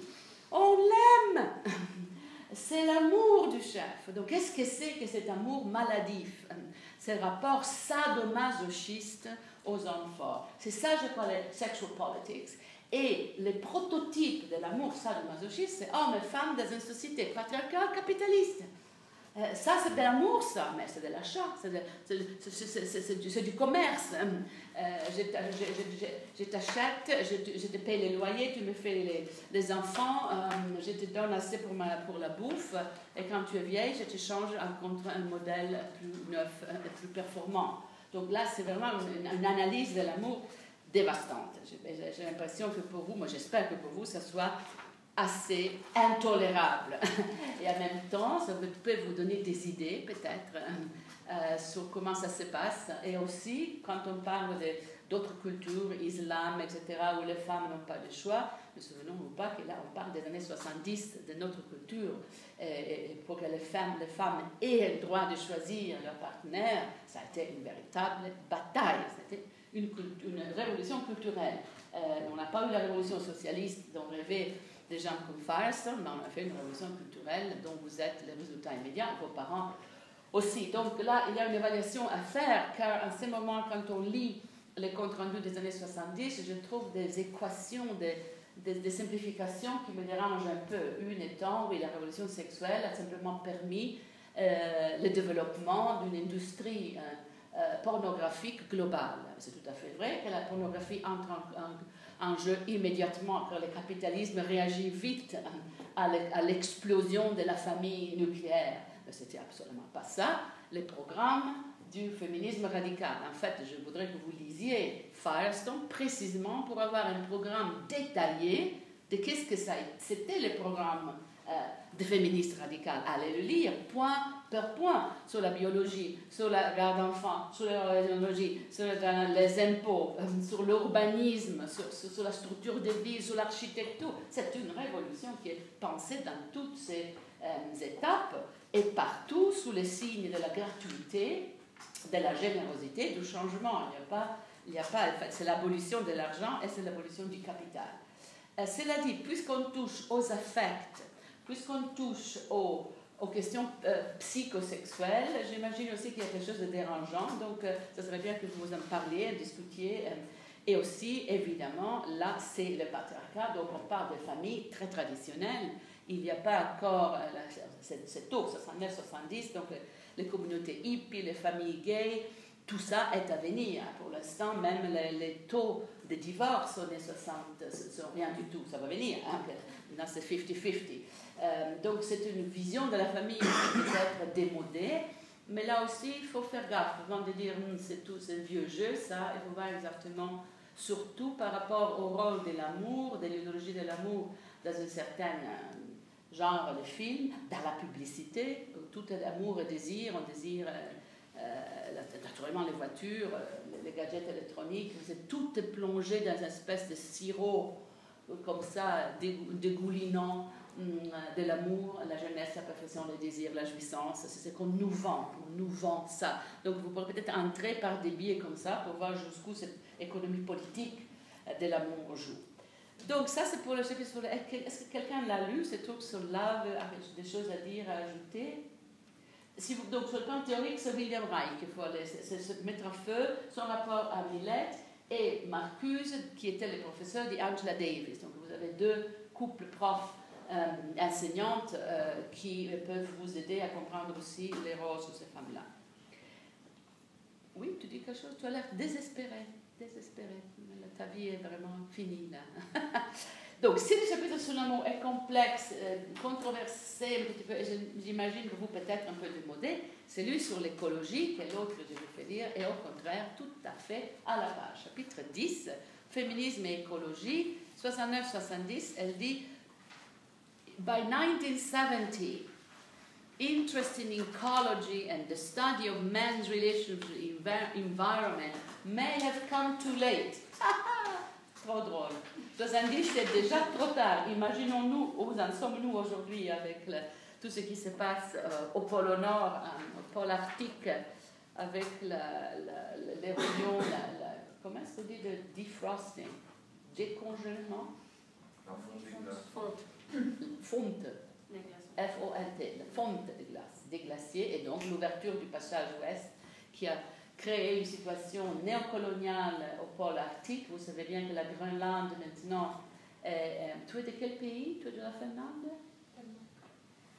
On l'aime *laughs* C'est l'amour du chef. Donc, qu'est-ce que c'est que cet amour maladif? C'est le rapport sadomasochiste aux hommes forts. C'est ça, je crois, les sexual politics. Et le prototype de l'amour sadomasochiste, c'est hommes et femmes dans une société patriarcale capitaliste. Euh, ça, c'est de l'amour, ça, mais c'est de l'achat, c'est du commerce. Euh, je t'achète, je, te paye les loyers, tu me fais les, enfants, euh, je te donne assez pour, la bouffe, et quand tu es vieille, je te change contre un modèle plus neuf, plus performant. Donc là, c'est vraiment une, analyse de l'amour dévastante. J'ai l'impression que pour vous, moi j'espère que pour vous, ça soit assez intolérable. *laughs* Et en même temps, ça peut vous donner des idées, peut-être, euh, sur comment ça se passe. Et aussi, quand on parle d'autres cultures, islam, etc., où les femmes n'ont pas de choix, ne souvenons-nous pas que là, on parle des années 70 de notre culture. Et, pour que les femmes, les femmes aient le droit de choisir leur partenaire, ça a été une véritable bataille. C'était une, révolution culturelle. Euh, on n'a pas eu la révolution socialiste dont rêvait des gens comme Firestone, mais on a fait une révolution culturelle dont vous êtes les résultats immédiats, vos parents aussi. Donc là, il y a une évaluation à faire, car en ce moment, quand on lit les comptes rendus des années 70, je trouve des équations, des, des, simplifications qui me dérangent un peu. Une étant, oui, la révolution sexuelle a simplement permis euh, le développement d'une industrie euh, euh, pornographique globale. C'est tout à fait vrai que la pornographie entre en jeu immédiatement, car le capitalisme réagit vite à l'explosion de la famille nucléaire. Mais c'était absolument pas ça. Les programmes du féminisme radical. En fait, je voudrais que vous lisiez Firestone précisément pour avoir un programme détaillé de qu'est-ce que ça c'était le programme euh, des féministes radicales. Allez le lire, point par point, sur la biologie, sur la garde d'enfants, sur la sur les impôts, euh, sur l'urbanisme, sur, la structure des villes, sur l'architecture. C'est une révolution qui est pensée dans toutes ces euh, étapes et partout sous les signes de la gratuité, de la générosité, du changement. Il n'y a pas, il n'y a pas, c'est l'abolition de l'argent et c'est l'abolition du capital. cela dit, puisqu'on touche aux affects, puisqu'on touche aux, aux questions euh, psychosexuelles, j'imagine aussi qu'il y a quelque chose de dérangeant. Donc, euh, ça serait bien que vous en parliez, discutiez. Euh, et aussi, évidemment, là, c'est le patriarcat. Donc, on parle de familles très traditionnelles. Il n'y a pas encore, c'est tôt, 69, 70, donc les communautés hippies, les familles gays, tout ça est à venir. Pour l'instant, même les, taux de divorce années 60 sont rien du tout. Ça va venir. Hein, Maintenant, c'est 50-50. Euh, donc, c'est une vision de la famille qui peut être démodée. Mais là aussi, il faut faire gaffe. Avant de dire hum, c'est tout, c'est un vieux jeu, ça, il faut voir exactement, surtout par rapport au rôle de l'amour, de l'idéologie de l'amour dans un certain euh, genre de film, dans la publicité, où tout est amour et désir, on désire euh, euh, naturellement les voitures, les gadgets électroniques, c'est tout est plongé dans une espèce de sirop comme ça, dégoulinant hum, de l'amour, la jeunesse, la perfection, le désir, la jouissance. C'est ce qu'on nous vend, on nous vend ça. Donc vous pourrez peut-être entrer par des biais comme ça pour voir jusqu'où cette économie politique de l'amour joue. Donc ça c'est pour le chapitre Est-ce que quelqu'un l'a lu, ce truc sur l'ave, des choses à dire, à ajouter? Donc sur le plan théorique, c'est William Reich qu'il faut mettre en feu son rapport à Millet et Marcuse, qui était le professeur d'Angela Davis. Donc vous avez deux couples profs euh, enseignantes euh, qui peuvent vous aider à comprendre aussi les rôles de ces femmes-là. Oui, tu dis quelque chose? Tu as l'air désespéré, désespéré. Ta vie est vraiment finie là. *laughs* Donc, si le chapitre sur l'amour est complexe, euh, controversé, j'imagine que vous peut-être un peu démodé, celui sur l'écologie, qui est l'autre que je vais faire lire, est au contraire tout à fait à la page. Chapitre 10, Féminisme et écologie, 69-70, elle dit By 1970, interest in ecology and the study of man's relationship with the environment may have come too late. *laughs* Trop drôle. Dans un c'est déjà trop tard. Imaginons-nous où en sommes-nous aujourd'hui avec tout ce qui se passe euh, au pôle Nord, au pôle Arctique, avec l'érosion, comment est-ce qu'on dit, le defrosting, décongèlement Fonte. Fonte. F-O-N-T, la fonte des glaces, des glaciers, et donc l'ouverture du passage ouest qui a créé une situation néocoloniale au pôle arctique. Vous savez bien que la Groenlande maintenant est. tu es de quel pays? Tu es de la Finlande?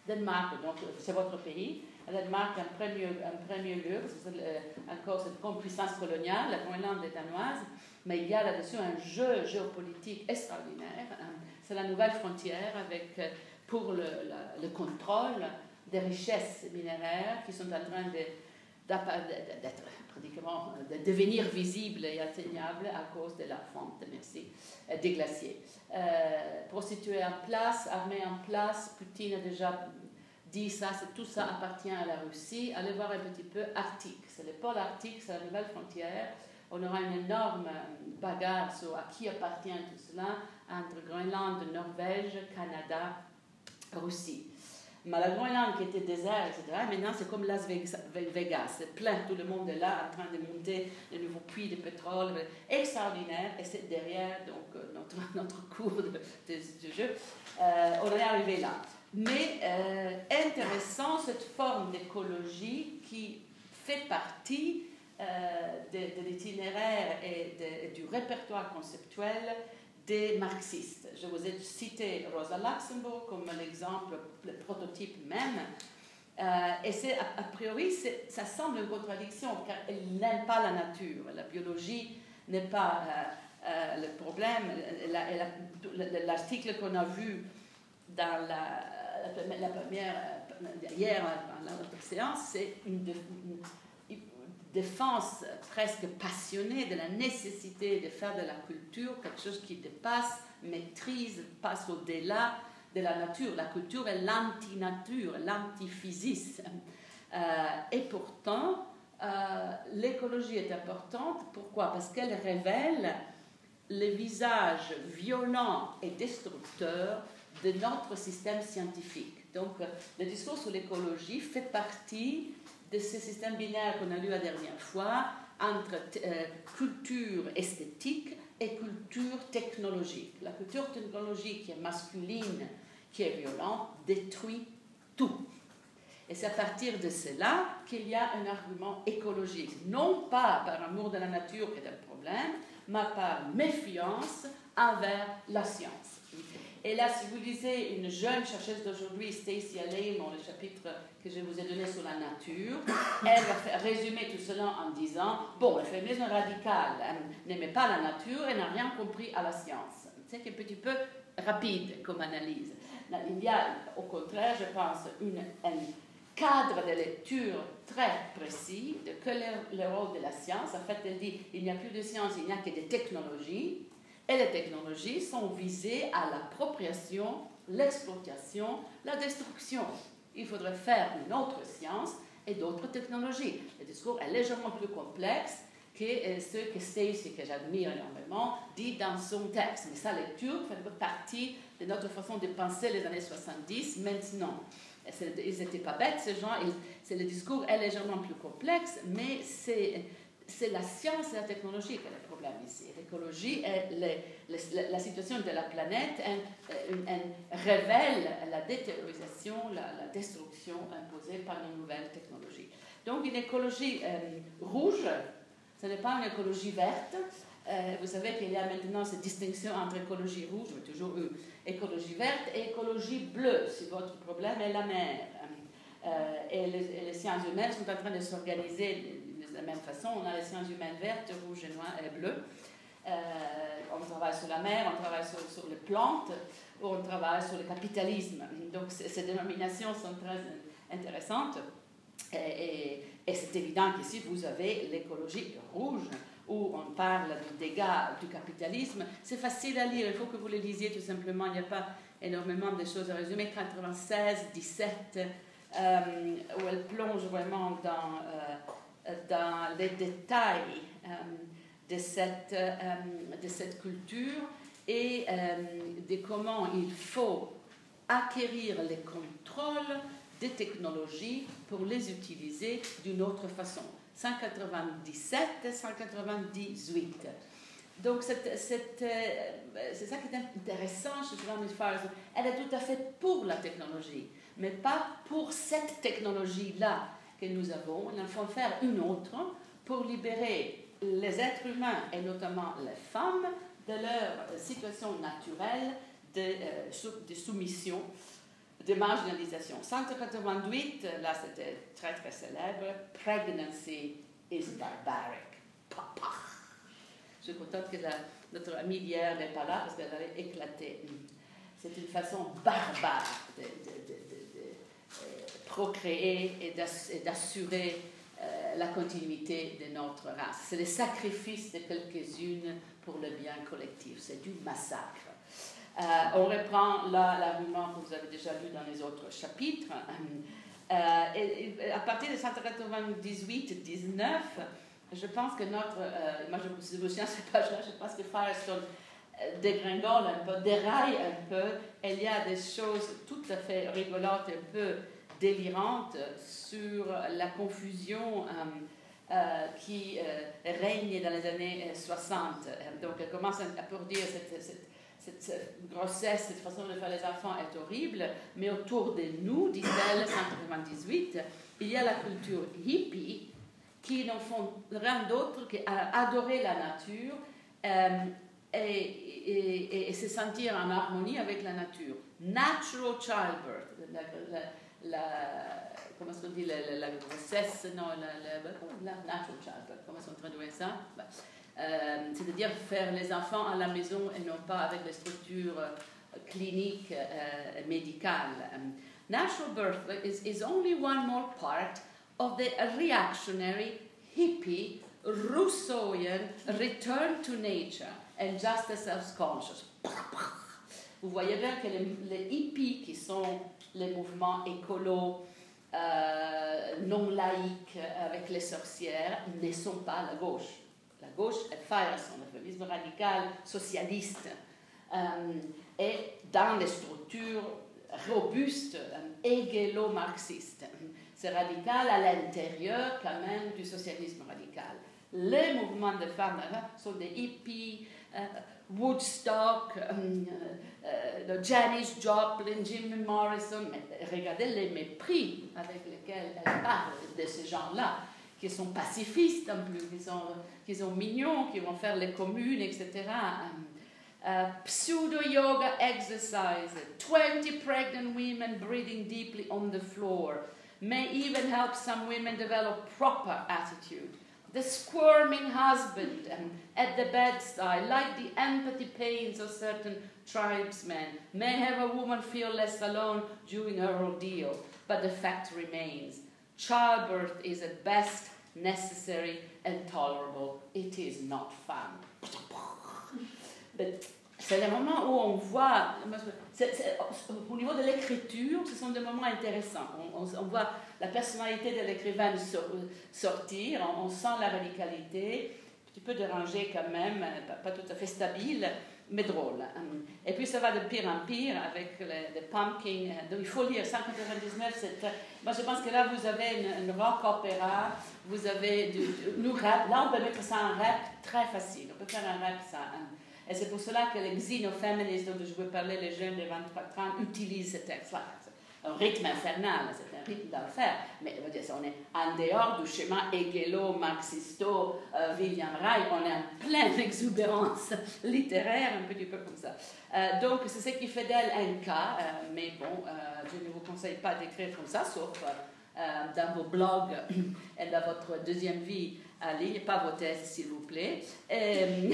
Danemark, donc c'est votre pays. La Danemark, en premier, en premier lieu, c'est encore cette grande puissance coloniale, la Groenlande est danoise, mais il y a là-dessus un jeu géopolitique extraordinaire. C'est la nouvelle frontière avec, pour le, le contrôle des richesses minéraires qui sont en train d'être pratiquement de devenir visible et atteignable à cause de la fonte, merci, euh, des glaciers. Euh, prostituées en place, armée en place, Poutine a déjà dit ça, tout ça appartient à la Russie. Allez voir un petit peu Arctique, c'est le pôle arctique, c'est la nouvelle frontière. On aura une énorme bagarre sur à qui appartient tout cela entre Groenland, Norvège, Canada, Russie. Groenland qui était désert, etc., maintenant c'est comme Las Vegas, c'est plein, tout le monde est là en train de monter de nouveaux puits de pétrole, extraordinaire, et c'est derrière donc, euh, notre, *laughs* notre cours de, jeu, euh, on est arrivé là. Mais euh, intéressant cette forme d'écologie qui fait partie de, de l'itinéraire et du répertoire conceptuel des marxistes. Je vous ai cité Rosa Luxemburg comme l'exemple, le prototype même. Euh, et c'est, a, priori, ça semble une contradiction car elle n'aime pas la nature. La biologie n'est pas euh, euh, le problème. l'article qu'on a vu dans la, première, hier dans notre séance, c'est une défense presque passionnée de la nécessité de faire de la culture quelque chose qui dépasse, maîtrise, passe au-delà de la nature. La culture est l'anti-nature. Euh, et pourtant, euh, l'écologie est importante. Pourquoi? Parce qu'elle révèle le visage violent et destructeur de notre système scientifique. Donc, le discours sur l'écologie fait partie de ce système binaire qu'on a lu la dernière fois entre euh, culture esthétique et culture technologique. La culture technologique qui est masculine, qui est violente, détruit tout. Et c'est à partir de cela qu'il y a un argument écologique, non pas par amour de la nature qui est un problème, mais par méfiance envers la science. Et là, si vous lisez une jeune chercheuse d'aujourd'hui, Stacy dans le chapitre que je vous ai donné sur la nature, elle va résumer tout cela en disant Bon, le féminisme radical n'aimait pas la nature et n'a rien compris à la science. C'est un petit peu rapide comme analyse. Il y a, au contraire, je pense, une, cadre de lecture très précis de est le rôle de la science. En fait, elle dit il n'y a plus de science, il n'y a que des technologies. Et les technologies sont visées à l'appropriation, l'exploitation, la destruction. Il faudrait faire une autre science et d'autres technologies. Le discours est légèrement plus complexe que euh, ce que Stacy, que j'admire énormément, dit dans son texte. Mais sa lecture fait partie de notre façon de penser les années 70 maintenant. Ils n'étaient pas bêtes, ces gens. C'est le discours est légèrement plus complexe, mais c'est la science et la technologie qui est le L'écologie et la situation de la planète révèle la détériorisation, la, destruction imposée par les nouvelles technologies. Donc une écologie euh, rouge, ce n'est pas une écologie verte. Euh, vous savez qu'il y a maintenant cette distinction entre écologie rouge, mais toujours eu, écologie verte et écologie bleue, si votre problème est la mer. Euh, et, les, et les sciences humaines sont en train de s'organiser la même façon, on a les sciences humaines vertes, rouges et noires et bleues. Euh, on travaille sur la mer, on travaille sur, les plantes, on travaille sur le capitalisme. Donc ces dénominations sont très intéressantes. Et, c'est évident qu'ici, vous avez l'écologie rouge, où on parle des dégâts du capitalisme. C'est facile à lire, il faut que vous le lisiez tout simplement. Il n'y a pas énormément de choses à résumer. 96, 17, euh, où elle plonge vraiment dans euh, dans les détails euh, de, cette, euh, de cette culture et euh, de comment il faut acquérir les contrôles des technologies pour les utiliser d'une autre façon. 197 198. Donc, c'est ça qui est intéressant chez Joanne Elle est tout à fait pour la technologie, mais pas pour cette technologie-là que nous avons, il en faut faire une autre pour libérer les êtres humains et notamment les femmes de leur situation naturelle euh, de soumission, de marginalisation. 188, là c'était très très célèbre, Pregnancy is barbaric. Je suis contente que notre amie hier n'est pas là parce qu'elle avait éclaté. C'est une façon barbare de, procréer et d'assurer euh, la continuité de notre race. C'est le sacrifice de quelques-unes pour le bien collectif. C'est du massacre. Euh, on reprend l'argument que vous avez déjà lu dans les autres chapitres. Euh, à partir de 198-19, je pense que notre. moi, je ne sais pas, je pense que Firestone dégringole un peu, déraille un peu. Il y a des choses tout à fait rigolotes, un peu délirante sur la confusion euh, euh, qui euh, règne dans les années 60. Donc elle commence à, pour dire cette, cette, grossesse, cette façon de faire les enfants est horrible, mais autour de nous, dit-elle, 198, il y a la culture hippie qui n'en font rien d'autre qu'adorer la nature et, se sentir en harmonie avec la nature. Natural childbirth, comment est-ce qu'on dit, la, la, grossesse, non, la, la, natural child, comment qu'on traduit ça? Bah, euh, C'est-à-dire faire les enfants à la maison et non pas avec les structures euh, cliniques euh, médicales. natural birth is, is only one more part of the reactionary, hippie, Rousseauian return to nature and just self-conscious. Vous voyez bien que les, les hippies qui sont les mouvements écolos euh, non laïques avec les sorcières ne sont pas la gauche. La gauche est Firestone, le féminisme radical socialiste. Euh, et dans les structures robustes, euh, marxistes C'est radical à l'intérieur quand même du socialisme radical. Les mouvements de femmes sont des hippies, euh, Woodstock, um, uh, uh, Janis Joplin, Jim Morrison, regardez les mépris avec lesquels elle parle de ces gens-là, qui sont pacifistes en plus, qui sont, qui sont mignons, qui vont faire les communes, etc. Um, uh, pseudo yoga exercise, 20 pregnant women breathing deeply on the floor, may even help some women develop proper attitude the squirming husband um, at the bedside, like the empathy pains of certain tribesmen, may have a woman feel less alone during her ordeal. but the fact remains. Childbirth is at best necessary and tolerable. It is not fun. *laughs* but C'est le moment où on voit, au niveau de l'écriture, ce sont des moments intéressants. On, voit la personnalité de l'écrivain sortir, on, sent la radicalité, un petit peu dérangé quand même, pas, tout à fait stable, mais drôle. Et puis ça va de pire en pire avec les, pumpkin. Donc il faut lire 199. Moi je pense que là vous avez une, rock opéra, vous avez du, rap. Là on peut mettre ça en rap très facile. On peut faire un rap ça. Et c'est pour cela que les xenoféministes dont je veux parler, les jeunes de 23 ans, utilisent ce texte-là. Un rythme infernal, c'est un rythme d'enfer. Mais on est en dehors du schéma hegelo, marxisto, euh, William on est en pleine exubérance littéraire, un petit peu comme ça. Euh, donc, c'est ce qui fait d'elle un cas, euh, mais bon, je ne vous conseille pas d'écrire comme ça, sauf dans vos blogs et dans votre deuxième vie Allez, pas vos tests, s'il vous plaît. Euh,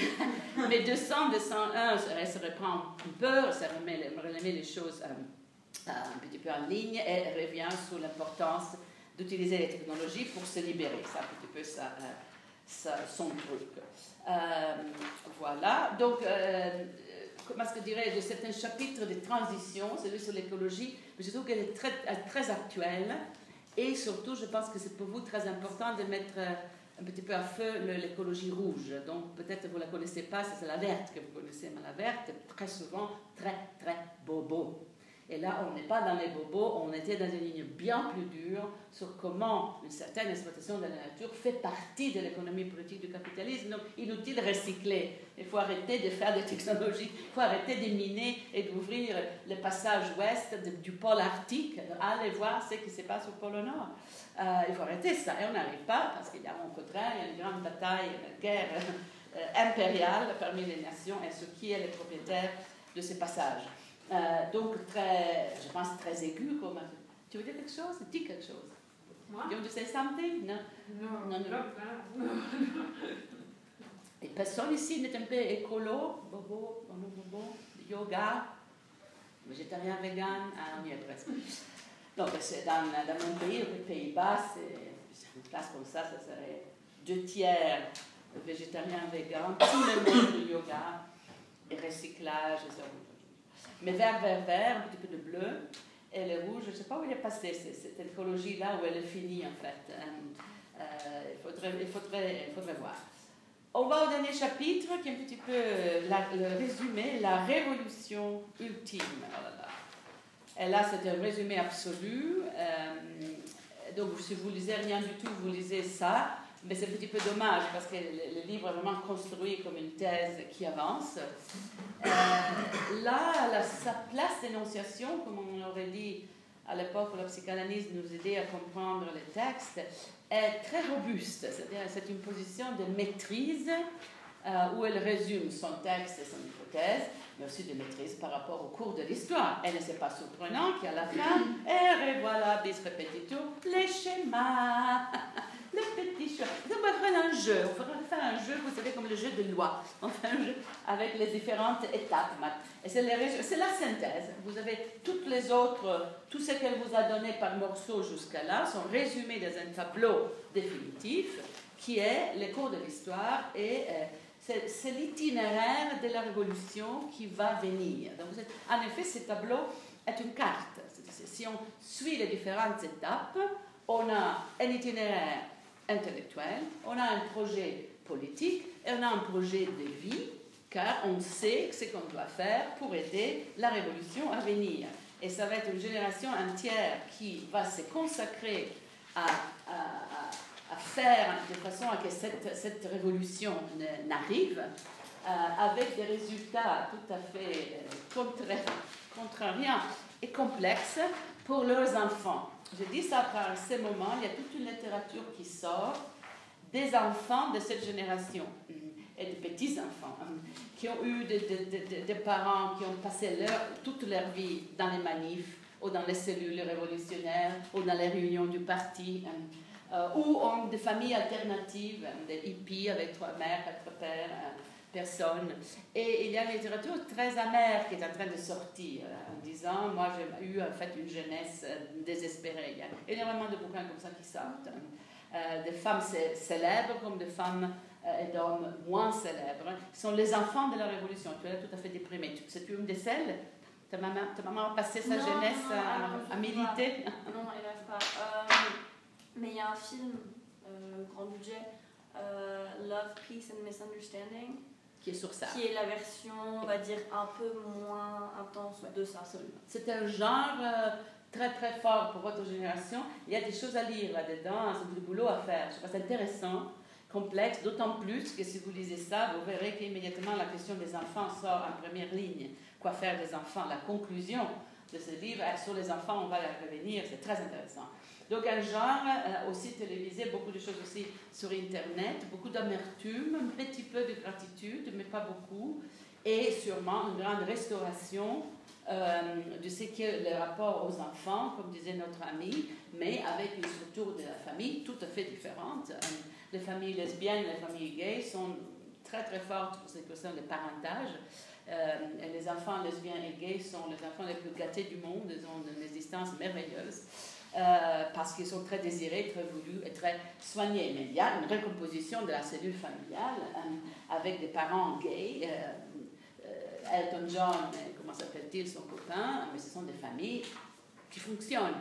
*laughs* mais 200, 201, ça, se reprend un peu, ça remet, les, les choses euh, un petit peu en ligne et revient sur l'importance d'utiliser les technologies pour se libérer. C'est un petit peu ça, euh, son truc. voilà. Donc, comment est-ce que dirais, de certains chapitres de transition, celui sur l'écologie, mais je trouve qu'elle est très, très actuelle. Et surtout, je pense que c'est pour vous très important de mettre un petit peu à feu l'écologie rouge. Donc peut-être vous ne la connaissez pas, c'est la verte que vous connaissez, mais la verte très souvent très très bobo. Et là, on n'est pas dans les bobos, on était dans une ligne bien plus dure sur comment une certaine exploitation de la nature fait partie de l'économie politique du capitalisme. Donc, inutile de recycler. Il faut arrêter de faire des technologies, il faut arrêter de miner et d'ouvrir le passage ouest du pôle arctique, aller voir ce qui se passe au pôle nord. Euh, il faut arrêter ça. Et on n'arrive pas parce qu'il y a un contraire, il y a une grande bataille, une guerre euh, impériale parmi les nations et ce qui est le propriétaire de ces passages. Euh, donc, très, je pense très aigu. Comme... Tu veux dire quelque chose? Dis quelque chose. Moi? You want to say something Non. Non, non, non. non. *laughs* Et personne ici n'est un peu écolo, bobo, bobo, bobo, yoga, végétarien, vegan, ah, on y est presque. Que dans, dans mon pays, aux Pays-Bas, c'est une place comme ça, ça serait deux tiers végétarien, vegan, tout le monde de yoga et recyclage, et ça. Mais vert, vert, vert, un petit peu de bleu. Et le rouge, je ne sais pas où il est passé, cette écologie-là, où elle est finie en fait. Euh, euh, il, faudrait, il, faudrait, il faudrait voir. On va au dernier chapitre, qui est un petit peu le résumé, la révolution ultime. Et là, c'est un résumé absolu. Euh, donc, si vous lisez rien du tout, vous lisez ça. Mais c'est un petit peu dommage parce que le, livre est vraiment construit comme une thèse qui avance. Euh, là, sa place d'énonciation, comme on aurait dit à l'époque où la psychanalyse nous aidait à comprendre les textes, est très robuste. C'est-à-dire c'est une position de maîtrise euh, où elle résume son texte et son hypothèse, mais aussi de maîtrise par rapport au cours de l'histoire. Et ne c'est pas surprenant qu'à la fin, *coughs* et revoilà bis repetitum, les schémas. *laughs* le petit choix. On va faire un jeu. On va faire un jeu, vous savez, comme le jeu de loi. *laughs* On fait un jeu avec les différentes étapes. Et c'est, la synthèse. Vous avez toutes les autres, tout ce qu'elle vous a donné par morceaux jusqu'à là, sont résumés dans un tableau définitif qui est le cours de l'histoire et euh, c'est, l'itinéraire de la révolution qui va venir. Donc, en effet, ce tableau est une carte. Si on suit les différentes étapes, on a un itinéraire intellectuel, on a un projet politique et on a un projet de vie, car on sait ce qu'on doit faire pour aider la révolution à venir. Et ça va être une génération entière qui va se consacrer à, à, faire de façon à que cette, cette révolution n'arrive, euh, avec des résultats tout à fait euh, contrariants et complexes pour leurs enfants. Je dis ça par ces moments, il y a toute une littérature qui sort des enfants de cette génération et de petits-enfants hein, qui ont eu des, parents qui ont passé leur, toute leur vie dans les manifs ou dans les cellules révolutionnaires ou dans les réunions du parti hein, euh, ou ont des familles alternatives, hein, des hippies avec trois mères, quatre pères, personne. Et il y a une littérature très amère qui est en train de sortir en disant Moi, j'ai eu en fait une jeunesse désespérée. Il y a énormément de bouquins comme ça qui sortent. Euh, des femmes célèbres comme des femmes euh, et d'hommes moins célèbres, sont les enfants de la Révolution. Tu es tout à fait déprimée. C'est une de celles? Ta maman, ta maman a passé sa jeunesse à, militer? Non, elle pas. Euh, mais il y a un film, grand budget, Love, Peace and Misunderstanding, qui est sur ça. Qui est la version, on va dire, un peu moins intense de ça. C'est un genre très très fort pour votre génération. Il y a des choses à lire là-dedans, c'est du boulot à faire. Je pense c'est intéressant, complexe, d'autant plus que si vous lisez ça, vous verrez qu'immédiatement la question des enfants sort en première ligne. Quoi faire des enfants? La conclusion de ce livre sur les enfants, on va y revenir, c'est très intéressant. Donc un genre euh, aussi télévisé, beaucoup de choses aussi sur Internet, beaucoup d'amertume, un petit peu de gratitude, mais pas beaucoup, et sûrement une grande restauration euh, de ce qu'est le rapport aux enfants, comme disait notre ami, mais avec une structure de la famille tout à fait différente. Euh, les familles lesbiennes les familles gays sont très très fortes pour cette question de parentage. Euh, les enfants lesbiens et gays sont les enfants les plus gâtés du monde, ils ont une existence merveilleuse. parce qu'ils sont très désirés, très voulus et très soignés. Mais il y a une recomposition de la cellule familiale avec des parents gays, Elton John, comment s'appelle-t-il, son copain, mais ce sont des familles qui fonctionnent.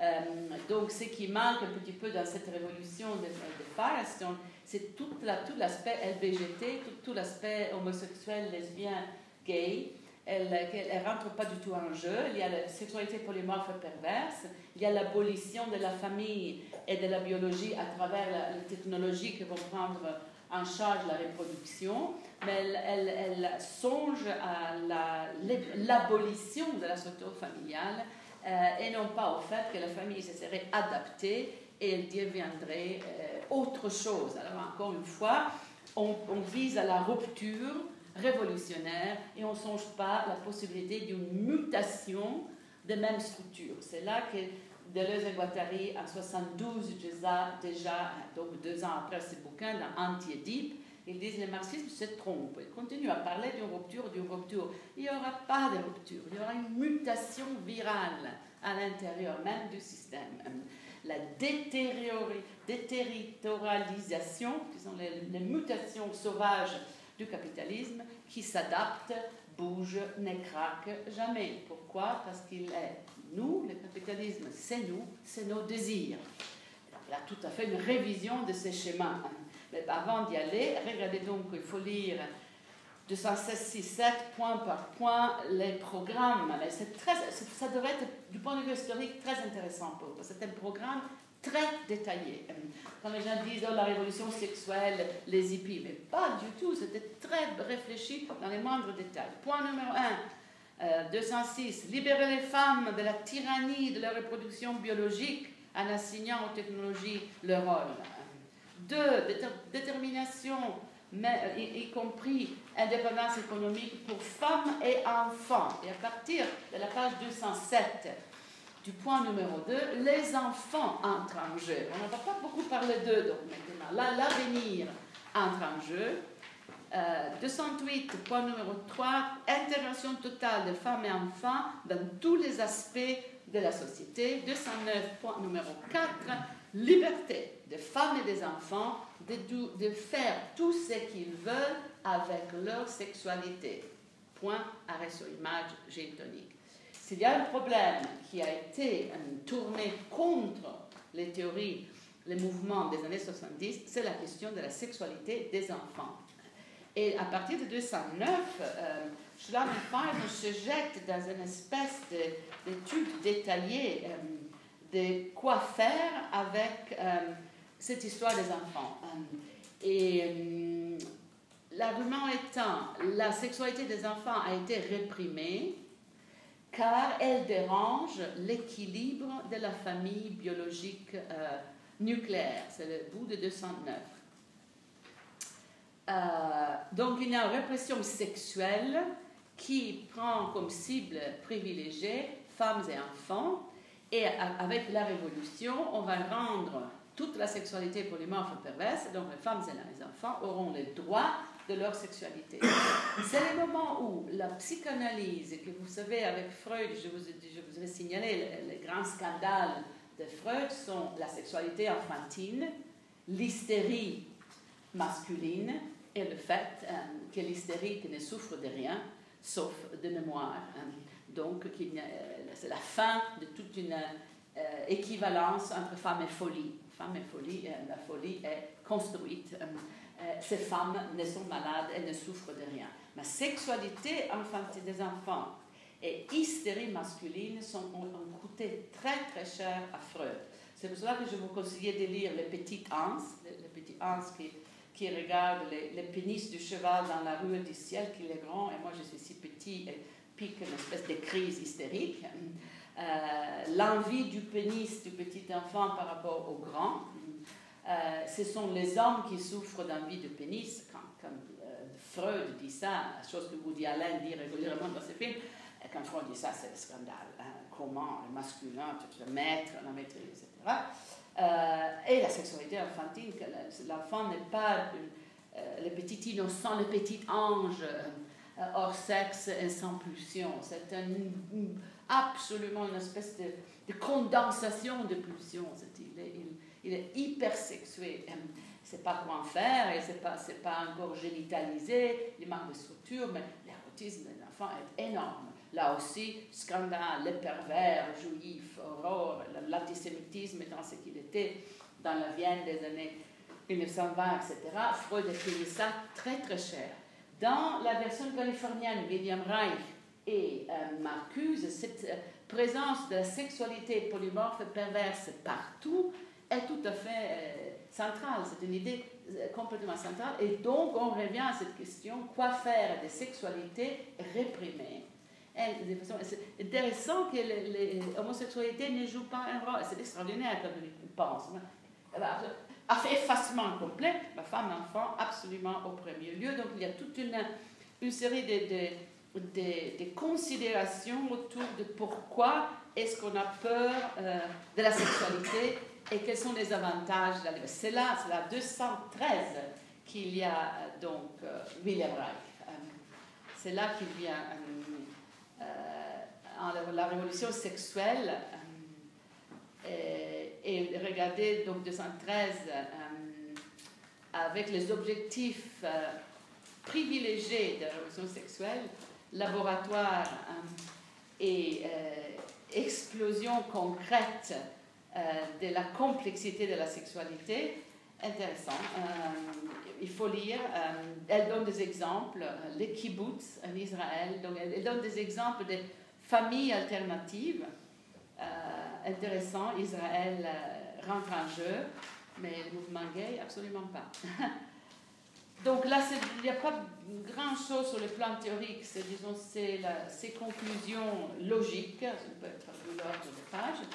Euh, donc, ce qui manque un petit peu dans cette révolution de, de Firestone, c'est tout l'aspect LBGT, tout, l'aspect homosexuel, lesbien, gay. Elle ne rentre pas du tout en jeu. Il y a la sexualité polymorphe perverse. Il y a l'abolition de la famille et de la biologie à travers la, la technologie qui vont prendre en charge la reproduction, mais elle, songe à l'abolition de la structure familiale euh, et non pas au fait que la famille se serait adaptée et elle deviendrait euh, autre chose. Alors encore une fois, on, vise à la rupture révolutionnaire et on ne songe pas à la possibilité d'une mutation des mêmes structures. C'est là que Deleuze et Guattari, en 72, déjà, donc deux ans après ce bouquin, dans Anti-Édipe, ils disent le marxisme se trompe. Ils continuent à parler d'une rupture, d'une rupture. Il n'y aura pas de rupture, il y aura une mutation virale à l'intérieur même du système. La déterritorialisation, qui sont les, les mutations sauvages du capitalisme, qui s'adaptent, bougent, ne craquent jamais. Pourquoi? Parce qu'il est nous, le capitalisme, c'est nous, c'est nos désirs. A tout à fait une révision de ces schémas. Mais avant d'y aller, regardez donc, il faut lire 216-7 point par point les programmes. Très, ça devrait être, du point de vue historique, très intéressant pour vous. C'est un programme très détaillé. Quand les gens disent oh, la révolution sexuelle, les hippies, mais pas du tout, c'était très réfléchi dans les moindres détails. Point numéro 1 206. Euh, libérer les femmes de la tyrannie de la reproduction biologique en assignant aux technologies leur rôle. 2. Détermination, mais, y, compris indépendance économique pour femmes et enfants. Et à partir de la page 207, du point numéro 2, les enfants entrent en jeu. On ne va pas beaucoup parler d'eux donc maintenant. L'avenir entre en jeu. 208, euh, point numéro 3, intégration totale de femmes et enfants dans tous les aspects de la société. 209, point numéro 4, liberté des femmes et des enfants de, faire tout ce qu'ils veulent avec leur sexualité. Point, arrêt sur image, géotonique. S'il y a un problème qui a été tourné contre les théories, les mouvements des années 70, c'est la question de la sexualité des enfants. Et à partir de 209, euh, Schlammy se jette dans une espèce d'étude détaillée euh, de quoi faire avec euh, cette histoire des enfants. Euh, et l'argument étant, la sexualité des enfants a été réprimée car elle dérange l'équilibre de la famille biologique nucléaire. C'est le bout de 209. Euh, donc il y a une répression sexuelle qui prend comme cible privilégiée femmes et enfants. Et avec la révolution, on va rendre toute la sexualité polymorphe perverse. Donc les femmes et les enfants auront le droit de leur sexualité. C'est le moment où la psychanalyse, que vous savez avec Freud, je vous, je ai signalé, les, grands scandales de Freud sont la sexualité enfantine, l'hystérie masculine et le fait euh, que l'hystérique ne souffre de rien sauf de mémoire. Hein. Donc, c'est la fin de toute une euh, équivalence entre femme et folie. Femme et folie, euh, la folie est construite. Ces femmes ne sont malades, elles ne souffrent de rien. Ma sexualité infantile des enfants et hystérie masculine sont, ont, coûté très très cher à Freud. C'est pour cela que je vous conseille de lire Les Petites Hans, les, Petites Hans qui, qui regardent les, pénis du cheval dans la rue du ciel, qui est grand, et moi je suis si petit et pique une espèce de crise hystérique. Euh, l'envie du pénis du petit enfant par rapport au grand. Euh, ce sont les hommes qui souffrent d'envie de pénis, quand, euh, Freud dit ça, chose que Woody Allen dit régulièrement dans ses films, quand Freud dit ça, c'est le scandale. Hein. Comment le masculin, le maître, la maîtrise, etc. Euh, et la sexualité infantile, que l'enfant n'est pas le petit innocent, le petit ange hors sexe et sans pulsion. C'est absolument une espèce de, condensation de pulsion. Il est, il, est hyper sexué. Il ne sait pas comment faire, il ne sait pas, pas encore génitalisé, il manque de structure, mais l'érotisme de l'enfant est énorme. Là aussi, scandale, les pervers, juifs, horreur, l'antisémitisme dans ce qu'il était dans la Vienne des années 1920, etc. Freud a payé ça très très cher. Dans la version californienne, William Reich et euh, Marcuse, cette euh, présence de la sexualité polymorphe perverse partout est tout à fait euh, centrale. C'est une idée euh, complètement centrale. Et donc, on revient à cette question quoi faire des sexualités réprimées? C'est intéressant que l'homosexualité ne joue pas un rôle. C'est extraordinaire comme on pense. Effacement complet, la femme, l'enfant, absolument au premier lieu. Donc il y a toute une, série de, de, considérations autour de pourquoi est-ce qu'on a peur euh, de la sexualité et quels sont les avantages de la C'est là, c'est la 213 qu'il y a euh, donc euh, William Reich. c'est là qu'il vient la révolution sexuelle. Euh, et, regardez donc 213 euh, avec les objectifs privilégiés de la révolution sexuelle, laboratoire et explosion concrète de la complexité de la sexualité, intéressant. il faut lire. elle donne des exemples. les kibbutz en Israël. Donc, elle, donne des exemples de famille alternative. Euh, intéressant, Israël euh, rentre en jeu, mais le mouvement gay, absolument pas. *laughs* Donc là, il n'y a pas grand-chose sur le plan théorique, c'est, disons, c'est ces conclusions logiques, ça peut être l'ordre de page,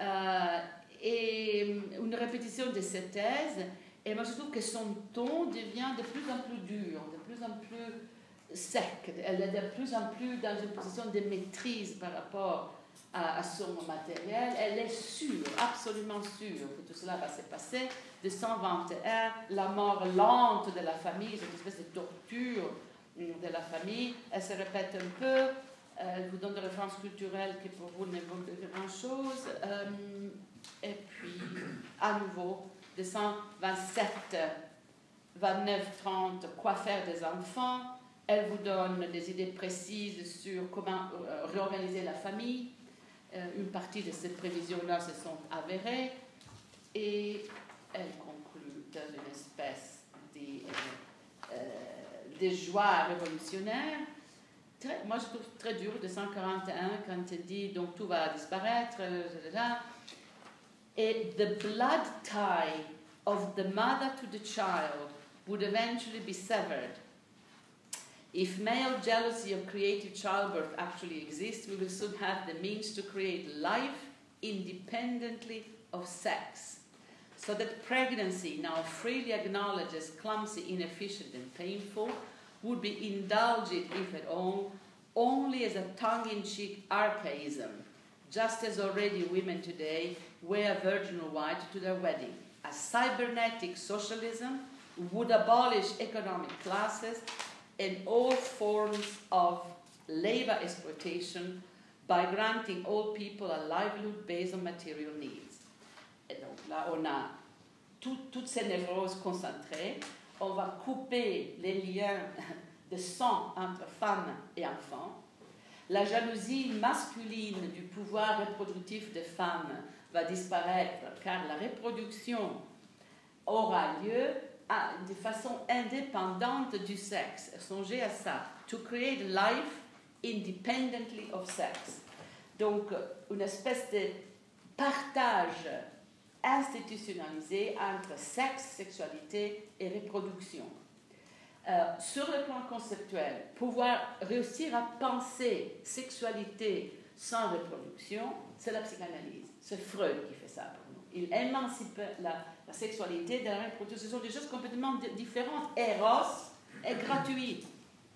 euh, et une répétition de ces thèses, et moi je trouve que son ton devient de plus en plus dur, de plus en plus sec. Elle est de plus en plus dans une position de maîtrise par rapport à, son matériel. Elle est sûre, absolument sûre que tout cela va se passer. De 121, la mort lente de la famille, une espèce de torture de la famille. Elle se répète un peu. Elle vous donne des références culturelles qui pour vous pas grand-chose. Euh, et puis, à nouveau, de 127, 29, 30, quoi faire des enfants elle vous donne des idées précises sur comment euh, réorganiser la famille. Euh, une partie de ces prévisions-là se sont avérées. Et elle conclut dans une espèce de, euh, joie révolutionnaire. moi, je trouve très dur de 141 quand elle dit donc tout va disparaître. Et the blood tie of the mother to the child would eventually be severed If male jealousy of creative childbirth actually exists, we will soon have the means to create life independently of sex. So that pregnancy, now freely acknowledged as clumsy, inefficient, and painful, would be indulged, if at all, only as a tongue in cheek archaism, just as already women today wear virginal white to their wedding. A cybernetic socialism would abolish economic classes and all forms of labor exploitation by granting all people a livelihood based on material needs. Et donc là, on a tout- toutes ces névroses concentrées. On va couper les liens de sang entre femmes et enfants. La jalousie masculine du pouvoir reproductif des femmes va disparaître car la reproduction aura lieu de façon indépendante du sexe. Songez à ça. To create life independently of sex. Donc, une espèce de partage institutionnalisé entre sexe, sexualité et reproduction. Euh, sur le plan conceptuel, pouvoir réussir à penser sexualité sans reproduction, c'est la psychanalyse. C'est Freud qui fait ça pour nous. Il émancipe la, la sexualité la reproduction. Ce sont des choses complètement di- différentes. Eros est gratuit.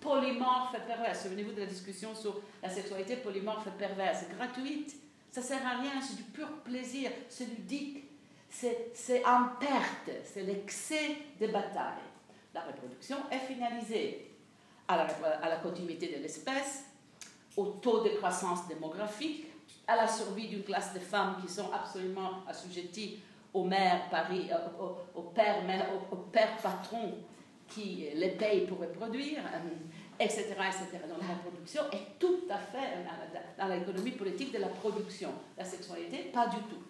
Polymorphe et perverse. Souvenez-vous de la discussion sur la sexualité polymorphe et perverse. Gratuite. Ça sert à rien. C'est du pur plaisir. C'est ludique. C'est c'est en perte. C'est l'excès de bataille. La reproduction est finalisée à la, à la continuité de l'espèce, au taux de croissance démographique, à la survie d'une classe de femmes qui sont absolument assujetties mères Paris, euh, au, au père, au, au patron qui les paye pour reproduire, euh, etc., etc. Donc la reproduction est tout à fait euh, dans la- l'économie politique de la production. La sexualité, pas du tout.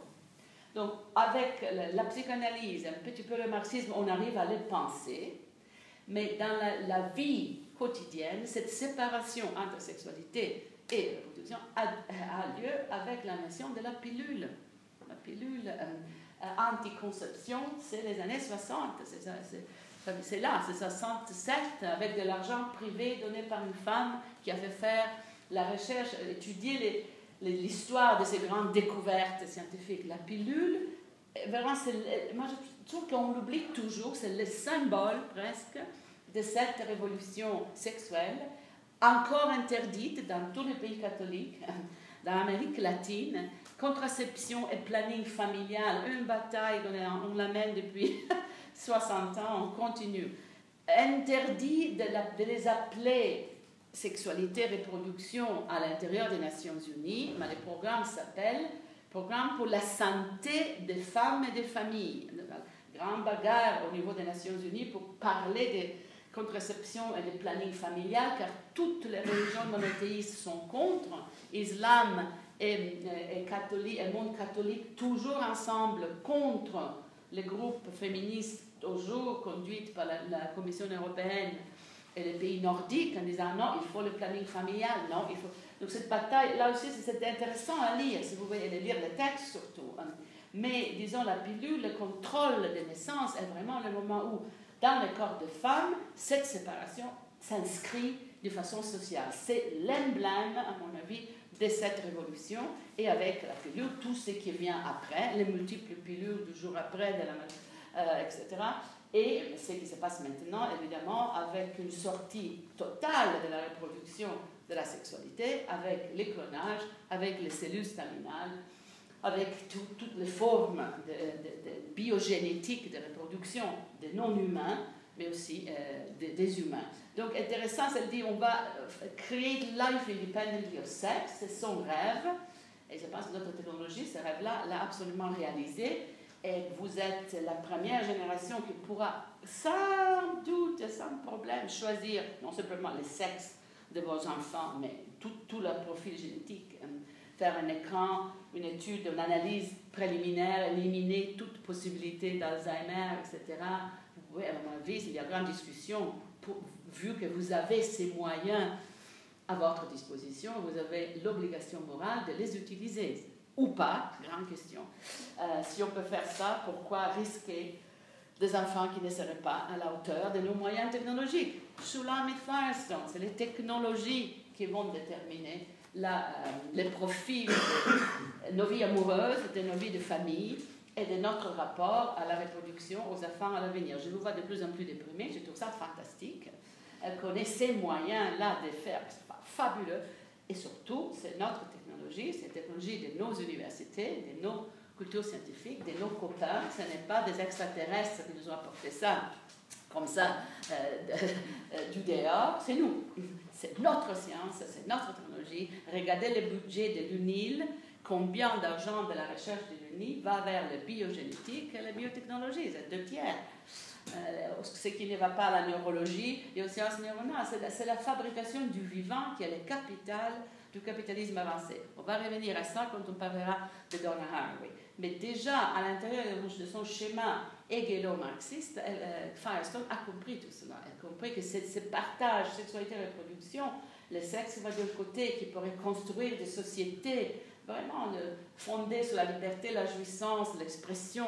Donc, avec la, la psychanalyse, un petit peu le marxisme, on arrive à les penser, mais dans la, la vie quotidienne, cette séparation entre sexualité et reproduction a, lieu avec l'invention de la pilule. La pilule euh, euh, anticonception, c'est les années 60. c'est là, c'est 67, avec de l'argent privé donné par une femme qui a fait faire la recherche, étudier l'histoire de ces grandes découvertes scientifiques. La pilule, eh, vraiment, moi je trouve qu'on l'oublie toujours, c'est le symbole presque de cette révolution sexuelle, encore interdite dans tous les pays catholiques, *laughs* dans l'Amérique latine. Contraception et planning familial, une bataille, on, on la mène depuis *laughs* 60 ans, on continue. Interdit de, de les appeler sexualité, reproduction à l'intérieur des Nations Unies, mais le programme s'appelle Programme pour la santé des femmes et des familles. Grand bagarre au niveau des Nations Unies pour parler de contraception et de planning familial, car toutes les religions monothéistes sont contre. Islam et, et, et monde catholique toujours ensemble contre les groupes féministes toujours conduites par la, Commission européenne et les pays nordiques en disant non, il faut le planning familial, non, il faut... Donc cette bataille, là aussi, c'est intéressant à lire, si vous voulez lire le texte surtout. hein. Mais disons, la pilule, le contrôle des naissances est vraiment le moment où, dans le corps de femme, cette séparation s'inscrit de façon sociale. C'est l'emblème, à mon avis, de cette révolution. Et avec la pilule, tout ce qui vient après, les multiples pilules du jour après, euh, etc. Et ce qui se passe maintenant, évidemment, avec une sortie totale de la reproduction de la sexualité, avec les clonages, avec les cellules staminales, avec tout- toutes les formes de, de- de biogénétique de reproduction des non-humains, mais aussi euh, des humains. Donc intéressant, elle dit on va euh, créer life independently of sex, c'est son rêve, et je pense que notre technologie, ce rêve-là, l'a absolument réalisé. Et vous êtes la première génération qui pourra, sans doute, et sans problème, choisir non simplement le sexe de vos enfants, mais tout, tout leur profil génétique. Euh, Faire un écran, une étude, une analyse préliminaire, éliminer toute possibilité d'Alzheimer, etc. Vous pouvez, à mon avis, il y a grande discussion, pour- vu que vous avez ces moyens à votre disposition, vous avez l'obligation morale de les utiliser. Ou pas, grande question. Euh, si on peut faire ça, pourquoi risquer des enfants qui ne seraient pas à la hauteur de nos moyens technologiques? Shulam et Firestone, c'est les technologies qui vont déterminer la, euh, les profils de nos vies amoureuses, de nos vies de famille et de notre rapport à la reproduction, aux enfants à l'avenir. Je vous vois de plus en plus déprimée, je trouve ça fantastique. Elle connaît ces moyens-là de faire, c'est fa- fabuleux. Et surtout, c'est notre technologie, c'est la technologie de nos universités, de nos cultures scientifiques, de nos copains. Ce n'est pas des extraterrestres qui nous ont apporté ça comme ça du dehors, c'est nous. C'est notre science, c'est notre technologie. Regardez le budget de l'UNIL, combien d'argent de la recherche de l'UNIL va vers la biogénétique et la biotechnologie, c'est deux tiers. Euh, ce qui ne va pas à la neurologie et aux sciences neuronales. C'est la, fabrication du vivant qui est le capital du capitalisme avancé. On va revenir à ça quand on parlera de Donna Haraway. Mais déjà, à l'intérieur de son schéma hegelo-marxiste, euh, Firestone a compris tout cela. Elle a compris que ce partage sexualité et reproduction, le sexe va de côté, qui pourrait construire des sociétés vraiment fondées sur la liberté, la jouissance, l'expression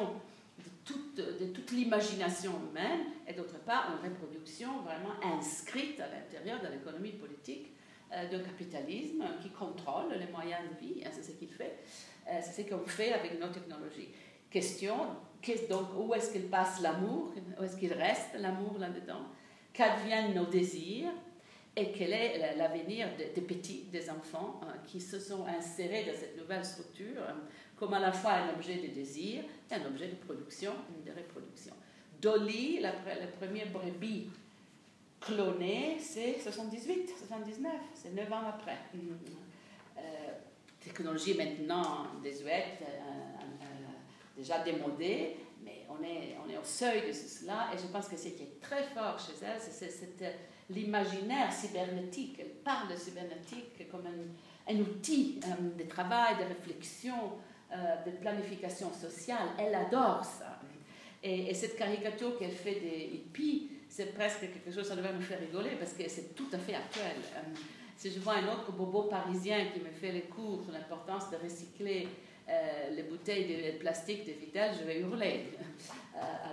de toute l'imagination humaine, et d'autre part une reproduction vraiment inscrite à l'intérieur de l'économie politique euh, d'un capitalisme qui contrôle les moyens de vie, hein, c'est ce qu'il fait, euh, c'est ce qu'on fait avec nos technologies. Question, où est-ce qu'il passe l'amour, où est-ce qu'il reste l'amour là-dedans, qu'adviennent nos désirs, et quel est l'avenir des, petits, des enfants hein, qui se sont insérés dans cette nouvelle structure comme à la fois un objet de désir et un objet de production, de reproduction. Dolly, la, première brebis clonée, c'est 78, 79, c'est 9 ans après. Euh, technologie maintenant désuète, euh, euh, déjà démodée, mais on est, on est au seuil de cela, et je pense que ce qui est très fort chez elle, c'est l'imaginaire cybernétique. Elle parle de cybernétique comme un, un outil de travail, de réflexion, de planification sociale. Elle adore ça. Et, cette caricature qu'elle fait des hippies, c'est presque quelque chose, ça devrait me faire rigoler parce que c'est tout à fait actuel. Euh, si je vois un autre bobo parisien qui me fait les cours sur l'importance de recycler euh, les bouteilles de plastique de Vitel, je vais hurler.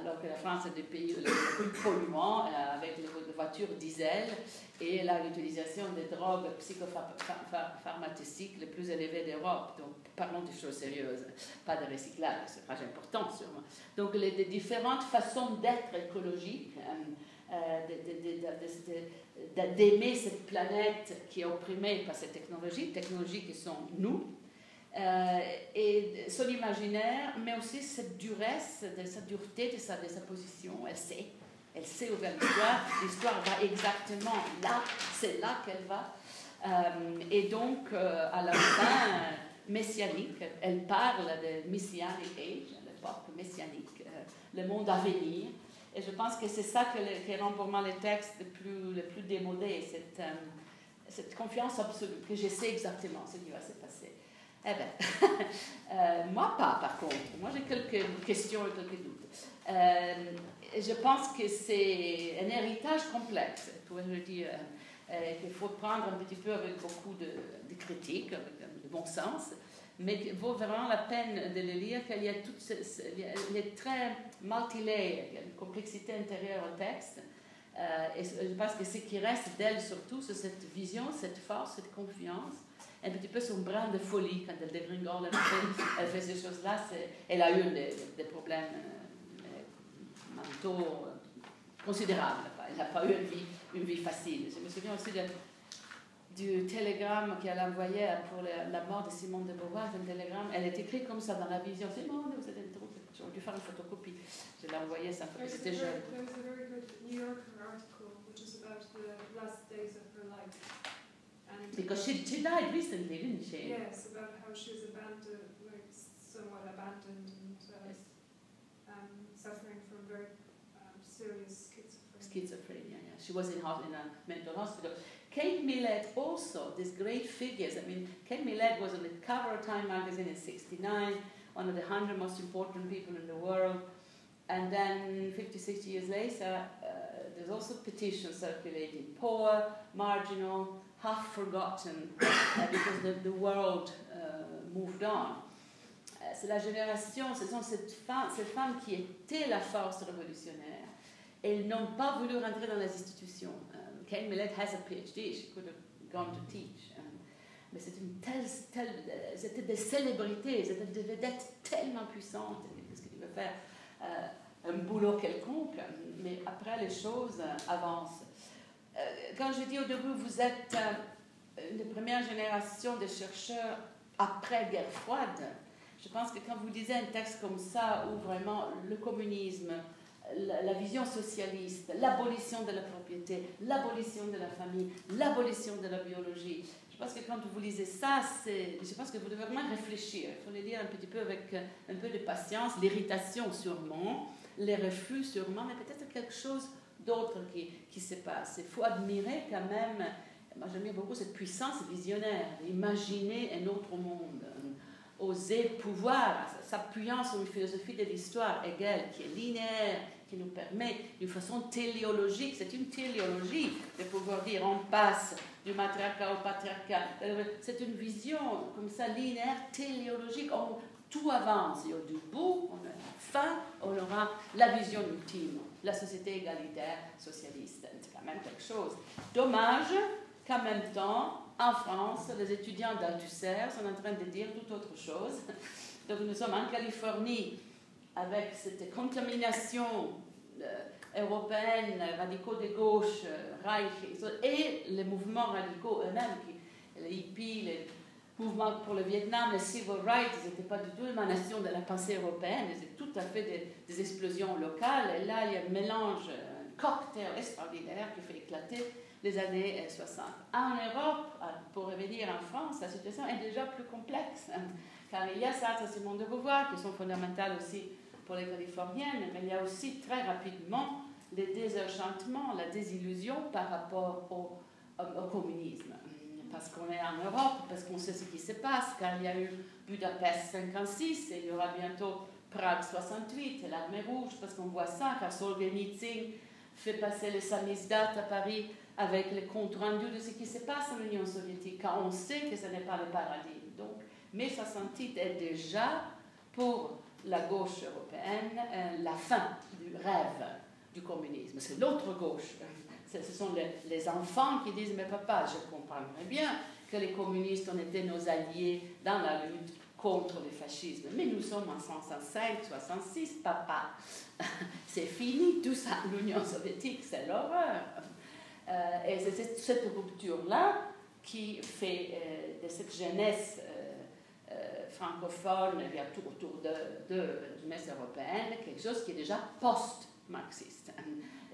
alors que la France est le pays le plus polluant avec les voitures diesel et l'utilisation des drogues psychopharmaceutiques les plus élevées d'Europe. Donc, parlons de choses sérieuses, pas de recyclage, c'est pas important sûrement. Donc, les, différentes façons d'être écologique, euh, euh, d'aimer cette planète qui est opprimée par ces technologies, technologies qui sont nous, euh, et son imaginaire, mais aussi cette duresse, de sa dureté de sa, position, elle sait elle sait où va l'histoire. L'histoire va exactement là, c'est là qu'elle va. Euh, et donc, euh, à la fin messianique, elle parle de Messianic Age, l'époque messianique, le monde à venir. Et je pense que c'est ça qui rend pour moi les textes les plus, les plus démodés, cette, cette confiance absolue, que je sais exactement ce qui va se passer. Eh bien, *laughs* moi pas par contre. Moi j'ai quelques questions et quelques doutes je pense que c'est un héritage complexe, pour je dire, euh, qu'il faut prendre un petit peu avec beaucoup de, critiques, de bon sens, mais qu'il vaut vraiment la peine de le lire, qu'il y a tout ce, il est très multilayer, il y a une complexité intérieure au texte. Euh, et je pense que ce qui reste d'elle surtout, c'est cette vision, cette force, cette confiance, un petit peu son brin de folie quand elle dégringole, elle fait, elle fait ces choses-là. Elle a eu des, des problèmes euh, mentaux considérable. Elle n'a pas eu une vie, une vie facile. Je me souviens aussi de, du télégramme qu'elle envoyait pour la, mort de Simone de Beauvoir. Un télégramme, elle est écrite comme ça dans la vision. Simone, vous êtes J'aurais dû faire une photocopie. Je l'ai envoyée, ça c'était jeune. There was a very good New Yorker article which is about the last days of because she, she died recently, didn't she? Yes, about how she was abandoned, like somewhat abandoned and uh, yes. um, suffering serious schizophrenia. Schizophrenia, yeah. She was in, in a mental hospital. Kate Millett also, these great figures. I mean, Kate Millett was on the cover of Time magazine in 69, one of the 100 most important people in the world. And then 50, 60 years later, uh, there's also petitions circulating, poor, marginal, half forgotten, uh, because the, the world uh, moved on. Uh, c'est la génération, ce sont ces femmes, ces femmes qui étaient la force révolutionnaire elles n'ont pas voulu rentrer dans les institutions. Um, Kate Millett has a PhD, she could have gone to teach. Um, mais c'était telle, telle c'était des célébrités, c'était des vedettes tellement puissantes, qu'est-ce qu'ils devaient faire? Euh, un boulot quelconque, mais après les choses euh, avancent. Euh, quand je dis au début, vous êtes euh, une des premières générations de chercheurs après guerre froide, je pense que quand vous lisez un texte comme ça, où vraiment le communisme, la, vision socialiste, l'abolition de la propriété, l'abolition de la famille, l'abolition de la biologie. Je pense que quand vous lisez ça, je pense que vous devez vraiment réfléchir. Il faut le lire un petit peu avec euh, un peu de patience, l'irritation sûrement, les refus sûrement, mais peut-être quelque chose d'autre qui, qui se passe. Il faut admirer quand même, moi j'aime beaucoup cette puissance visionnaire, imaginer un autre monde, euh, oser pouvoir, s'appuyant sur une philosophie de l'histoire égale, qui est linéaire, qui nous permet d'une façon téléologique, c'est une téléologie de pouvoir dire on passe du matriarcat au patriarcat. C'est une vision comme ça linéaire, téléologique. On- tout avance. Et au bout, on a la fin, on aura la vision ultime, la société égalitaire socialiste. C'est quand même quelque chose. Dommage qu'en même temps, en France, les étudiants d'Althusser sont en train de dire tout autre chose. Donc nous sommes en Californie avec cette contamination euh, européenne, radicaux de gauche, euh, Reich, et les mouvements radicaux eux-mêmes, les hippies, les mouvements pour le Vietnam, les civil rights, ils n'étaient pas du tout l'émanation de la pensée européenne, c'est tout à fait des, explosions locales. Et là, il y a un mélange, un cocktail extraordinaire qui fait éclater les années euh, 60. En Europe, euh, pour revenir en France, la situation est déjà plus complexe, hein, car il y a ça, ça Simone de Beauvoir, qui sont fondamentales aussi pour les Californiennes, mais il y a aussi très rapidement le désenchantement, la désillusion par rapport au communisme. Parce qu'on est en Europe, parce qu'on sait ce qui se passe, car il y a eu Budapest 56 et il y aura bientôt Prague 68 et l'armée rouge, parce qu'on voit ça, car Solzhenitsyn fait passer le samizdat à Paris avec les comptes rendus de ce qui se passe en Union soviétique, car on sait que ce n'est pas le paradis. Donc, mai 68 est déjà pour la gauche européenne euh, la fin du rêve du communisme. C'est l'autre gauche. Ce sont les, enfants qui disent Mais papa, je comprendrais bien que les communistes ont été nos alliés dans la lutte contre le fascisme. Mais nous sommes en 65, 66, papa. *laughs* C'est fini tout ça. L'Union soviétique, c'est l'horreur. Euh, et c'est cette- rupture-là qui fait euh, de cette jeunesse euh, euh, francophone, a tout autour de, de jeunesse européenne, quelque chose qui est déjà post-marxiste.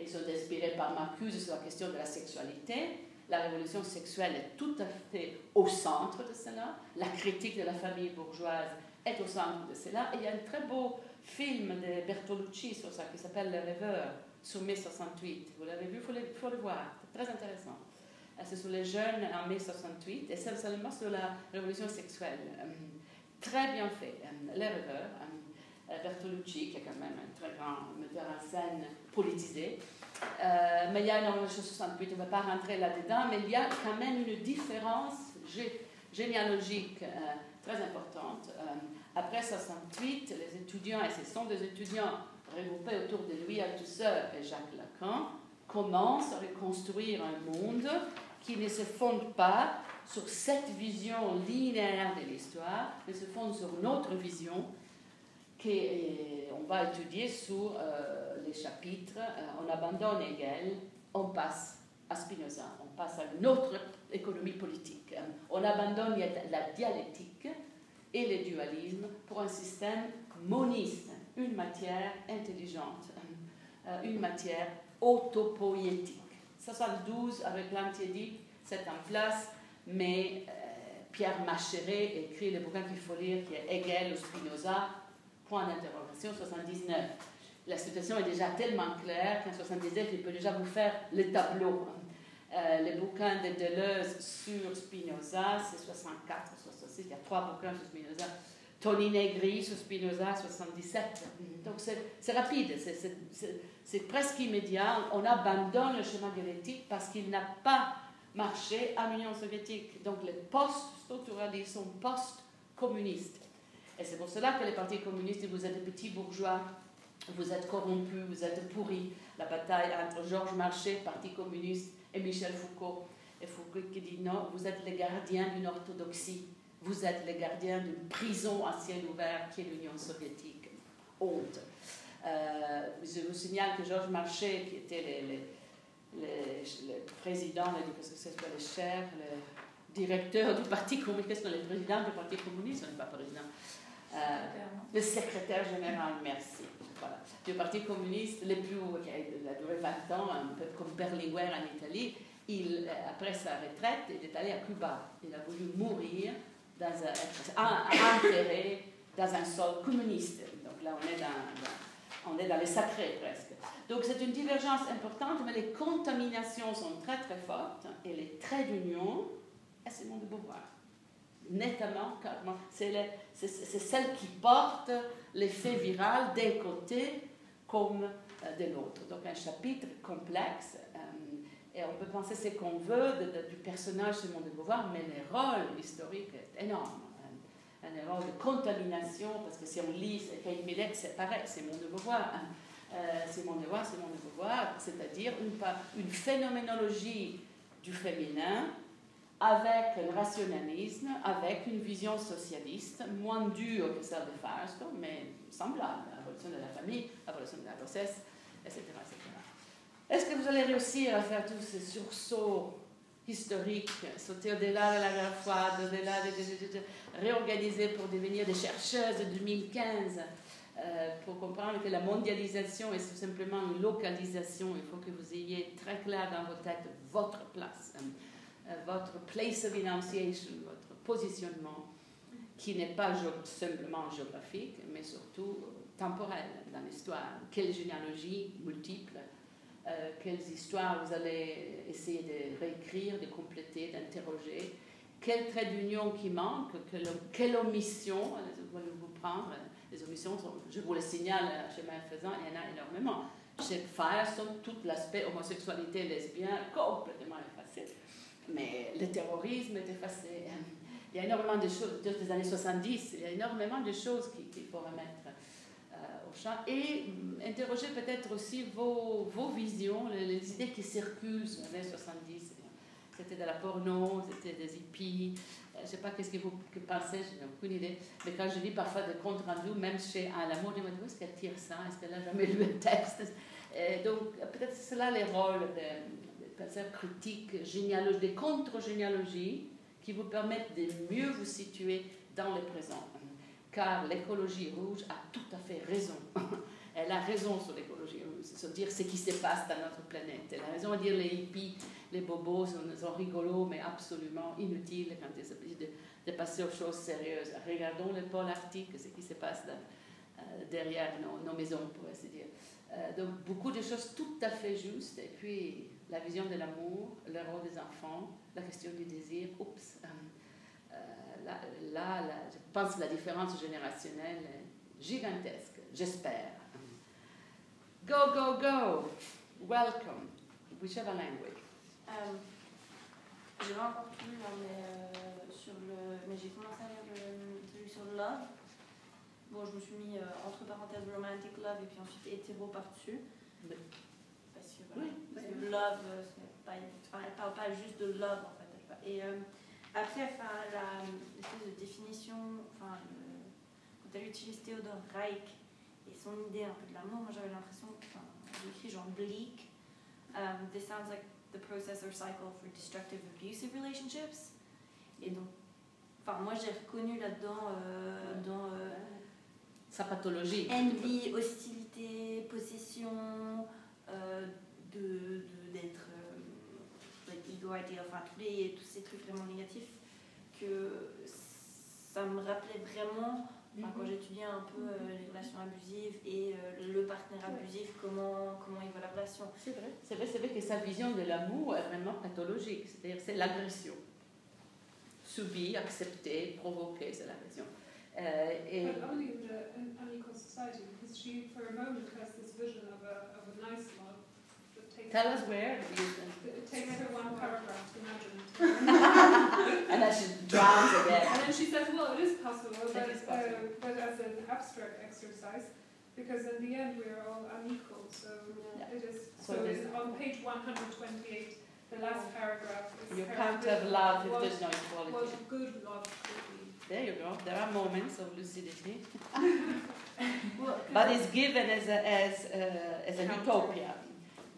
Ils sont inspirés par Marcuse sur la question de la sexualité. La révolution sexuelle est tout à fait au centre de cela. La critique de la famille bourgeoise est au centre de cela. Il y a un très beau film de Bertolucci sur ça qui s'appelle Le Rêveur, sur mai 68. Vous l'avez vu, il faut, le- voir. C'est très intéressant. Euh, C'est sur les jeunes en mai 68 et c'est seulement sur la révolution sexuelle. Euh, Très bien fait. Euh, Le Rêveur, euh, Bertolucci, qui est quand même un très grand metteur en scène politisé. Euh, mais il y a énormément de choses 68, on ne va pas rentrer là-dedans, mais il y a quand même une différence gé- généalogique euh, très importante. Euh, après 68, les étudiants, et ce sont des étudiants regroupés autour de Louis Althusser et Jacques Lacan, commencent à reconstruire un monde qui ne se fonde pas sur cette vision linéaire de l'histoire, mais se fonde sur une autre vision qu'on va étudier sur euh, les chapitres. Euh, on abandonne Hegel, on passe à Spinoza, on passe à une autre économie politique. Euh, On abandonne la dialectique et le dualisme pour un système moniste, une matière intelligente, une matière autopoétique. 72 avec l'antiédique, c'est en place, mais Pierre Macheret écrit le bouquin qu'il faut lire qui est Hegel ou Spinoza, point d'interrogation, 79. La situation est déjà tellement claire qu'en 79, il peut déjà vous faire le tableau. Euh, le bouquin de Deleuze sur Spinoza, c'est 64, 66, il y a trois bouquins sur Spinoza. Tony Negri sur Spinoza, 77. Donc c'est rapide, c'est- presque immédiat. On abandonne le schéma dialectique parce qu'il n'a pas marché en Union soviétique. Donc les post-structuralistes sont post-communistes. Et c'est pour cela que les partis communistes, vous êtes des petits bourgeois, vous êtes corrompus, vous êtes pourris. La bataille entre Georges Marchais, Parti communiste, et Michel Foucault. Et Foucault qui dit non, vous êtes les gardiens d'une orthodoxie, vous êtes les gardiens d'une prison à ciel ouvert qui est l'Union soviétique. Honte. Euh, je vous signale que Georges Marchais, qui était le, président, le, parce que c'est pas le directeur du Parti communiste, le président du Parti communiste, on n'est pas président, le secrétaire général, merci. Voilà. Du Parti communiste, le plus, qui a duré 20 ans, un peu comme Berlinguer en Italie, il, après sa retraite, il est allé à Cuba. Il a voulu mourir, dans un, enterré dans un sol communiste. Donc là, on est dans, on est dans les sacrés presque. Donc c'est une divergence importante, mais les contaminations sont très très fortes et les traits d'union, c'est mon de Beauvoir. Nettement, c'est celle qui porte l'effet viral d'un côté comme euh, de l'autre. Donc un chapitre complexe et on peut penser ce qu'on veut du personnage Simone de Beauvoir, mais le rôle historique est énorme. Un, rôle de contamination, parce que si on lit Kate Millet, c'est pareil, Simone de Beauvoir. Hein. Euh, Simone de Beauvoir, Simone de Beauvoir, c'est-à-dire une phénoménologie du féminin avec un rationalisme, avec une vision socialiste, moins dure que celle de Fausto, mais semblable, l'abolition de la famille, l'abolition de la grossesse, etc. Est-ce que vous allez réussir à faire tous ces sursauts historiques, sauter au-delà de la guerre froide, au-delà de, réorganiser pour devenir des chercheuses de 2015, euh, pour comprendre que la mondialisation est tout simplement une localisation. Il faut que vous ayez très clair dans vos têtes votre place. Euh, votre place of enunciation, votre positionnement, qui n'est pas simplement géographique, mais surtout temporel dans l'histoire. Quelle généalogie multiple euh, quelles histoires vous allez essayer de réécrire, de compléter, d'interroger, quel trait d'union qui manque, quelle, omission vous prendre. Les omissions, je vous le signale, schéma faisant, il y en a énormément. Chez Firestone, tout l'aspect homosexualité, lesbien, complètement effacé. Mais le terrorisme est effacé. Il y a énormément de choses, des années 70, il y a énormément de choses qu'il faut remettre et mm, interroger peut-être aussi vos, vos visions, les, idées qui circulent sur les années 70. C'était de la porno, c'était des hippies. Euh, je ne sais pas qu'est-ce que vous pensez, je n'ai aucune idée. Mais quand je lis parfois des comptes rendus, même chez à l'amour de est-ce qu'elle tire ça? Est-ce qu'elle n'a jamais lu un texte? Donc peut-être c'est là les rôles des, penseurs critiques, généalogies, des contre-généalogies qui vous permettent de mieux vous situer dans le présent car l'écologie rouge a tout à fait raison. *laughs* Elle a raison sur l'écologie rouge, c'est dire ce qui se passe dans notre planète. Elle a raison de dire les hippies, les bobos sont, rigolos, mais absolument inutiles quand il s'agit de, passer aux choses sérieuses. Regardons le pôle arctique, ce qui se passe euh, derrière nos, maisons, pour ainsi dire. Euh, donc beaucoup de choses tout à fait justes. Et puis la vision de l'amour, le rôle des enfants, la question du désir, oups. Euh, là, je pense que la différence générationnelle est gigantesque, j'espère. Go, go, go! Welcome, whichever language. Euh, j'ai pas encore tout lu, mais, euh, sur le, mais j'ai commencé à lire le, sur Love. Bon, je me suis mis euh, entre parenthèses romantic love et puis ensuite hétéro par-dessus. Parce que, oui, love, pas, elle parle pas juste de love en fait. Et après, enfin, la de définition, enfin, quand elle utilise Théodore Reich et son idée un peu de l'amour, moi j'avais l'impression, enfin, écrit genre bleak. Um, this sounds like the process or cycle for destructive abusive relationships. Et donc, enfin, moi j'ai reconnu là-dedans, euh, dans. Euh, sa pathologie. Envie, hostilité, possession, euh, de d'être ego idea, enfin tous, les, tous ces trucs vraiment négatifs, que ça me rappelait vraiment, quand mhm. j'étudiais un peu euh, les relations abusives et euh, le partenaire abusif, comment, comment il voit la relation. C'est vrai, c'est vrai, c'est vrai que sa vision de l'amour est vraiment pathologique, c'est-à-dire c'est l'agression. Subie, acceptée, provoquée, c'est l'agression. Uh, et But only in the, in society, because she, for a moment, has this vision of a, of a nice love. Tell us where. It takes her one paragraph to imagine *laughs* and then she drowns again. And then she says, well, it is possible, but, is possible. Uh, but as an abstract exercise, because in the end we are all unequal. So yeah. it is. So, so it is on page 128, the last paragraph is. You can't have love if there's no equality. What good love could be. There you go. There are moments of lucidity, *laughs* *laughs* well, but it's given as a, as a, as an utopia.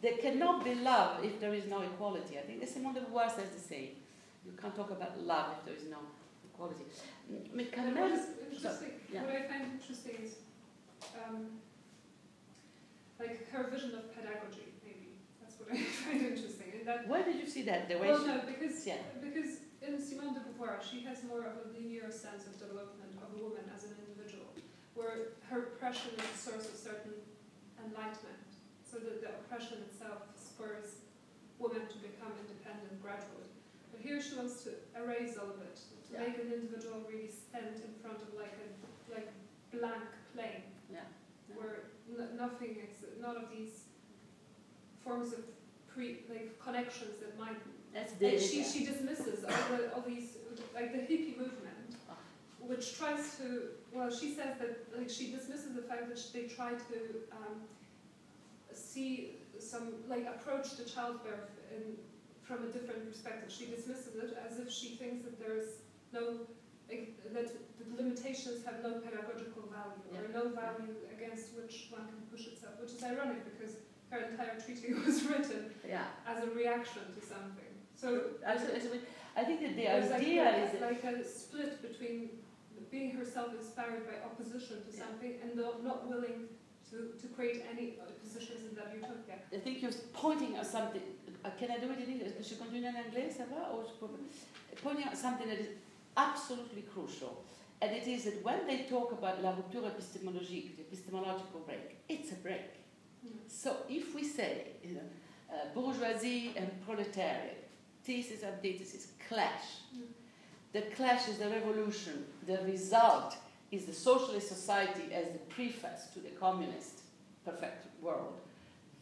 There cannot be love if there is no equality. I think the Simone de Beauvoir says the same. You can't talk about love if there is no quality. Mais quand même, interesting, yeah. what I find interesting is um, like her vision of pedagogy. Maybe that's what *laughs* I find interesting. That, Where did you see that? The way well, no, because yeah. because in Simone de Beauvoir, she has more of a linear sense of development of a woman as an individual, where her oppression is a source of certain enlightenment. So that the oppression itself spurs women to become independent gradually. But here she wants to erase all of it, to yeah. make an individual really stand in front of like a like blank plane, yeah. where nothing none of these forms of pre like connections that might. That's the, she, she dismisses all, the, all these like the hippie movement, oh. which tries to well she says that like she dismisses the fact that they try to um, see some like approach to childbirth in, from a different perspective. She dismisses it as if she thinks that there's no like, that the limitations have no pedagogical value yeah. or no value against which one can push itself, which is ironic because her entire treaty *laughs* was written yeah. as a reaction to something. So absolutely, I think that the idea like, is like a split between being herself inspired by opposition to something and not willing to, to create any positions in that utopia. I think you're pointing at something. Uh, can I do it in English? Je continue en anglais, ça va? Or pointing at something that is absolutely crucial. And it is that when they talk about la rupture épistémologique, the epistemological break, it's a break. Mm. So if we say, you know, uh, bourgeoisie and proletariat, thesis and antithesis clash, mm. the clash is the revolution, the result is the socialist society as the preface to the communist perfect world.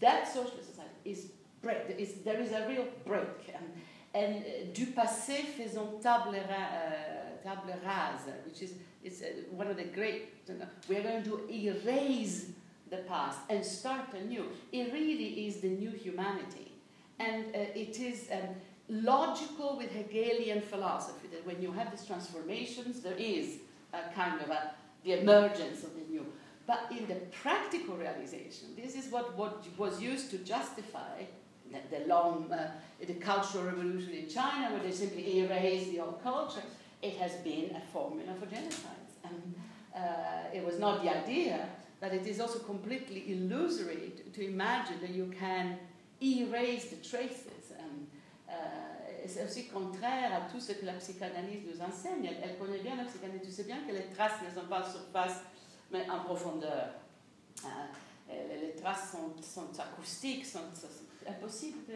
That socialist society is break. Is, there is a real break. And, and uh, du passé faisons table, uh, table rase, which is it's, uh, one of the great. You know, we are going to erase the past and start anew. It really is the new humanity. And uh, it is um, logical with Hegelian philosophy that when you have these transformations, there is a kind of a, the emergence of the new. But in the practical realization, this is what, what was used to justify the, the long, uh, the cultural revolution in China, where they simply erased the old culture. It has been a formula for genocides. And uh, it was not the idea, but it is also completely illusory to, to imagine that you can erase the traces. Um, uh, c'est aussi contraire à tout ce que la psychanalyse nous enseigne. Elle, elle connaît bien la psychanalyse. Tu sais bien que les traces ne sont pas en surface, mais en profondeur. Euh, les, traces sont, sont acoustiques, sont, sont impossibles.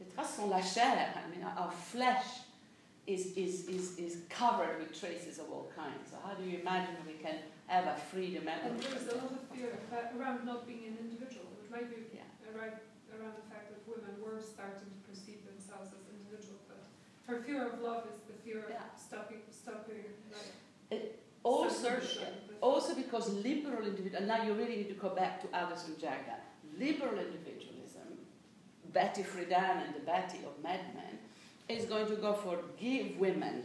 Les traces sont la chair. I mean, our flesh is, is, is, is covered with traces of all kinds. So how do you imagine we can have a freedom? And there is a lot of fear around not being an individual, which might be yeah. around, around the fact that women were starting to perceive themselves as her fear of love is the fear yeah. of stopping, stopping like, also, also because liberal individual, and now you really need to go back to Alison Jagger, liberal individualism, Betty Friedan and the Betty of Mad Men, is going to go for give women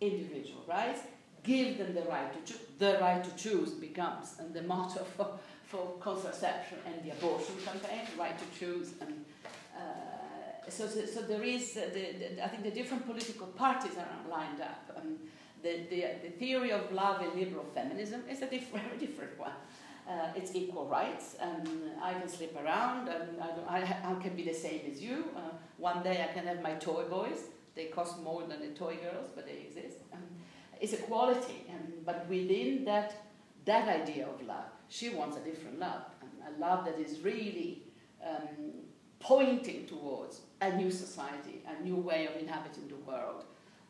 individual rights, give them the right to choose. The right to choose becomes and the motto *laughs* for, for contraception and the abortion campaign, right to choose and uh, so, so, there is, uh, the, the, I think the different political parties are lined up. Um, the, the, the theory of love and liberal feminism is a diff- *laughs* very different one. Uh, it's equal rights, and I can sleep around, and I, I, I can be the same as you. Uh, one day I can have my toy boys. They cost more than the toy girls, but they exist. Um, it's equality, but within that, that idea of love, she wants a different love, a love that is really um, pointing towards a new society, a new way of inhabiting the world,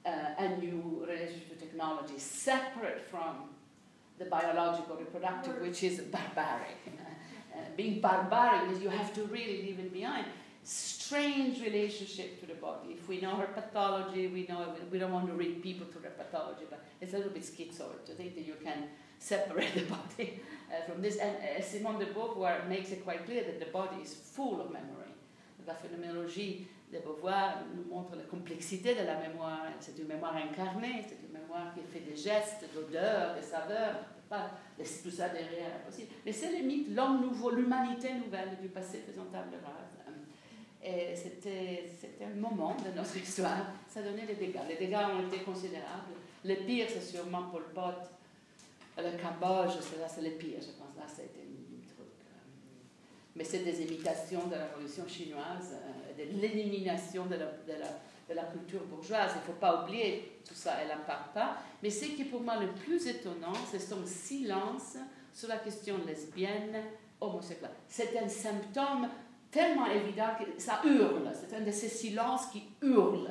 uh, a new relationship to technology, separate from the biological reproductive, which is barbaric. *laughs* uh, being barbaric means you have to really leave it behind. Strange relationship to the body. If we know her pathology, we know we don't want to read people to their pathology, but it's a little bit schizoid to think that you can separate *laughs* the body uh, from this. And uh, Simone de Beauvoir makes it quite clear that the body is full of memory la phénoménologie de Beauvoir nous montre la complexité de la mémoire. C'est une mémoire incarnée, c'est une mémoire qui fait des gestes, d'odeurs, des saveurs. Pas laisser tout ça derrière, impossible. Mais c'est le mythe, l'homme nouveau, l'humanité nouvelle du passé faisant table rase. Et c'était un moment de notre histoire. Ça donnait des dégâts. Les dégâts ont été considérables. Le pire, c'est sûrement Pol Pot. Le Cambodge, c'est le pire, je pense. Là, c'était mais c'est des imitations de la révolution chinoise, euh, de l'élimination de la, culture bourgeoise. Il ne faut pas oublier tout ça, elle n'en parle pas. Mais ce qui est pour moi le plus étonnant, c'est son silence sur la question lesbienne, homosexuelle. C'est un symptôme tellement évident que ça hurle. C'est un de ces silences qui hurle.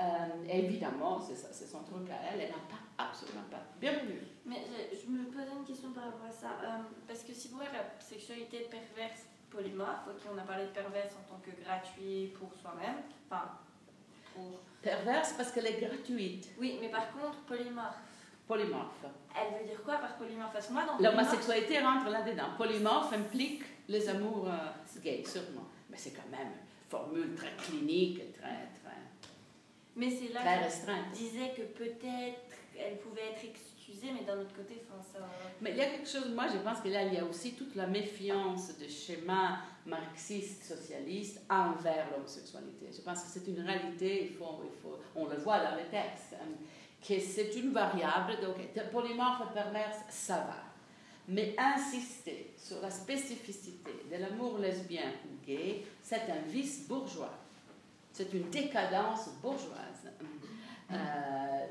Euh, évidemment, c'est son truc à elle, elle n'a pas, absolument pas. Bienvenue. Mais je, me posais une question par rapport à ça. Euh, parce que si vous voyez la sexualité perverse polymorphe, ok, on a parlé de perverse en tant que gratuit pour soi-même, enfin, pour... Perverse parce qu'elle est gratuite. Oui, mais par contre, polymorphe. Polymorphe. Elle veut dire quoi par polymorphe? Parce que moi, dans L'homosexualité rentre là-dedans. Polymorphe implique les amours euh, gays, sûrement. Mais c'est quand même une formule très clinique, très, très, mais c'est là très restreinte. disait que peut-être elle pouvait être mais d'un autre côté, enfin. Mais il y a quelque chose, moi je pense que là, il y a aussi toute la méfiance de schémas marxistes, socialistes envers l'homosexualité. Je pense que c'est une réalité, il faut, il faut, on le voit dans les textes, hein, que c'est une variable, donc polymorphe perverse, ça va. Mais insister sur la spécificité de l'amour lesbien ou gay, c'est un vice bourgeois. C'est une décadence bourgeoise. Euh,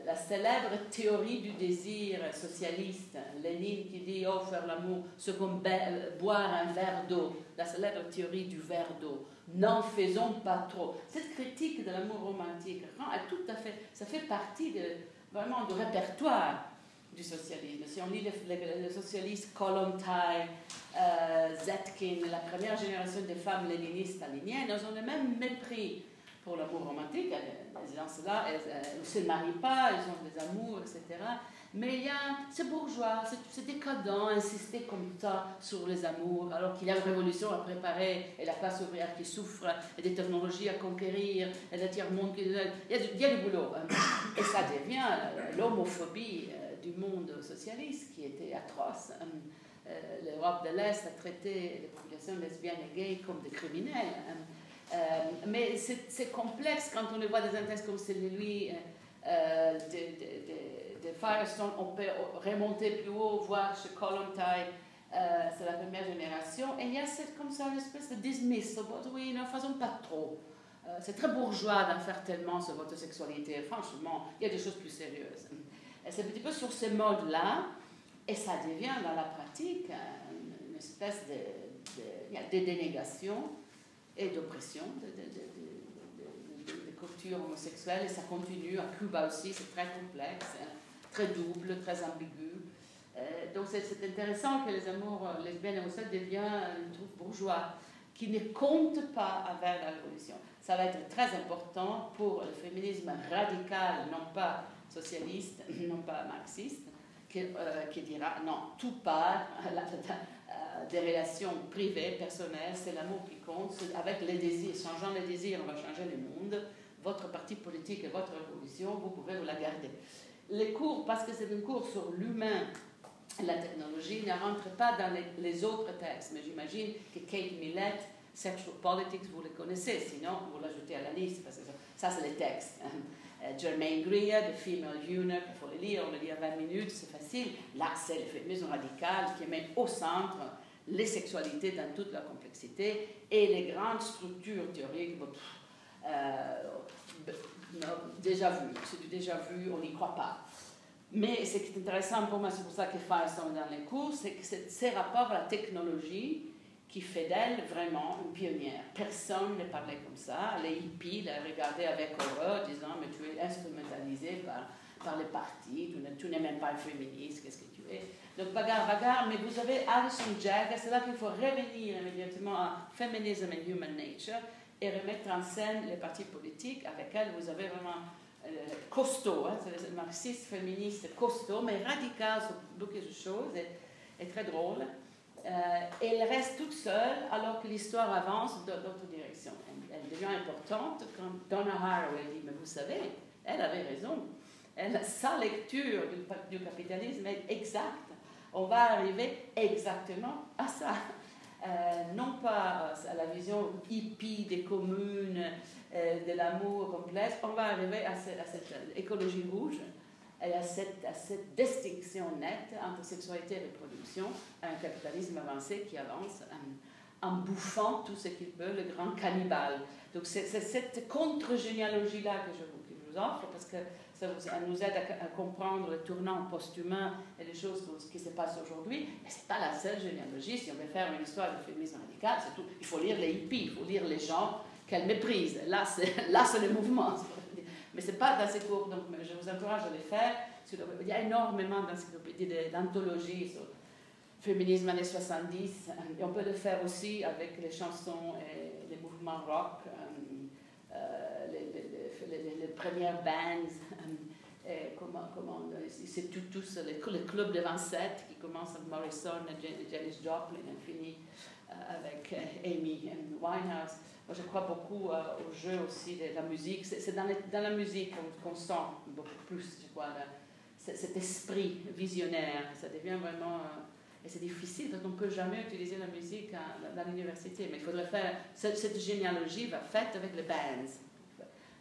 la célèbre théorie du désir socialiste, Lénine qui dit oh faire l'amour, c'est comme boire un verre d'eau, la célèbre théorie du verre d'eau. N'en faisons pas trop. Cette critique de l'amour romantique, tout à fait, ça fait partie vraiment du répertoire du socialisme. Si on lit les, socialistes Kollontai, euh, Zetkin, la première génération des femmes léninistes staliniennes, elles ont le même mépris pour l'amour romantique. Elles, là, elles, ne se marient pas, elles ont des amours, etc. Mais il y a, c'est bourgeois, c'est décadent, insister comme ça sur les amours, alors qu'il y a une révolution à préparer, et la classe ouvrière qui souffre, et des technologies à conquérir, et le tiers-monde qui... Il y, a du, il y a du boulot. Hein. Et ça devient l'homophobie euh, du monde socialiste qui était atroce. Euh, euh, L'Europe de l'Est a traité les populations lesbiennes et gays comme des criminels. Euh, mais c'est complexe quand on le voit dans un texte comme celui de, de, Firestone. On peut remonter plus haut, voir chez Kollontai, c'est la première génération. Et il y a cette, comme ça une espèce de dismiss. Oui, ne faisons pas trop. c'est très bourgeois d'en faire tellement sur votre sexualité. Franchement, il y a des choses plus sérieuses. C'est un petit peu sur ce mode-là, et ça devient dans la pratique une espèce de, dénégation et d'oppression de, de, culture homosexuelle, et ça continue. À Cuba aussi, c'est très complexe, hein, très double, très ambigu. Euh, donc c'est intéressant que les amours lesbiennes et homosexuels deviennent un truc bourgeois qui ne compte pas avec la révolution. Ça va être très important pour le féminisme radical, non pas socialiste, non pas marxiste, euh, qui dira non, tout part *laughs* euh, des relations privées, personnelles, c'est l'amour qui compte, avec les désirs, changeant les désirs, on va changer le monde, votre parti politique et votre révolution, vous pouvez vous la garder. Les cours, parce que c'est une cours sur l'humain, la technologie, ne rentrent pas dans les, autres textes, mais j'imagine que Kate Millett, Sexual Politics, vous le connaissez, sinon vous l'ajoutez à la liste, parce que ça, c'est les textes. Hein. Euh, Germaine Greer, The Female Eunuch, il faut le lire, on le lit en 20 minutes, c'est facile. Là, c'est le féminisme radical qui met au centre les sexualités dans toute leur complexité et les grandes structures théoriques. Euh, déjà vu, c'est du déjà vu, on n'y croit pas. Mais ce qui est intéressant pour moi, c'est pour ça que Firestone dans les cours, c'est que ces rapports à la technologie qui fait d'elle vraiment une pionnière. Personne ne parlait comme ça. Les hippies la regardaient avec horreur, disant Mais tu es instrumentalisé par, par les partis, tu n'es même pas féministe, qu'est-ce que tu es? Donc, bagarre, bagarre, mais vous avez Alison Jagger, c'est là qu'il faut revenir immédiatement à Feminism and Human Nature et remettre en scène les partis politiques. Avec elle, vous avez vraiment euh, costaud, hein, marxiste, féministe, costaud, mais radical sur beaucoup de choses et très drôle. Euh, elle reste toute seule alors que l'histoire avance dans d'autres directions. Elle, devient importante quand Donna Haraway dit Mais vous savez, elle avait raison. Elle, sa lecture du, capitalisme est exacte. On va arriver exactement à ça. non pas à la vision hippie des communes, de l'amour complexe, on va arriver à, cette écologie rouge et à cette, à cette, distinction nette entre sexualité et reproduction, un capitalisme avancé qui avance en, bouffant tout ce qu'il peut, le grand cannibale. Donc c'est cette contre-généalogie-là que je vous, offre, parce que ça, nous aide à, comprendre le tournant post-humain et les choses qui se passent aujourd'hui. Mais ce n'est pas la seule généalogie. Si on veut faire une histoire de féminisme radical, c'est tout. Il faut lire les hippies, il faut lire les gens qu'elle méprise. Là, c'est le mouvement. Mais ce n'est pas dans ces cours, donc je vous encourage à les faire. Il y a énormément d'anthologies sur le féminisme années 70. Et on peut le faire aussi avec les chansons et les mouvements rock, euh, euh, les, premières bands. Euh, comment, c'est tout, tous les, le club de 27 qui commence avec Morrison et Janis Joplin et finit avec Amy Winehouse. Je crois beaucoup au jeu aussi de la musique. C'est dans, la musique qu'on sent beaucoup plus, je crois, cet esprit visionnaire. Ça devient vraiment. et c'est difficile parce qu'on ne peut jamais utiliser la musique dans l'université. Mais il faudrait faire. Cette, généalogie va faite avec les bands.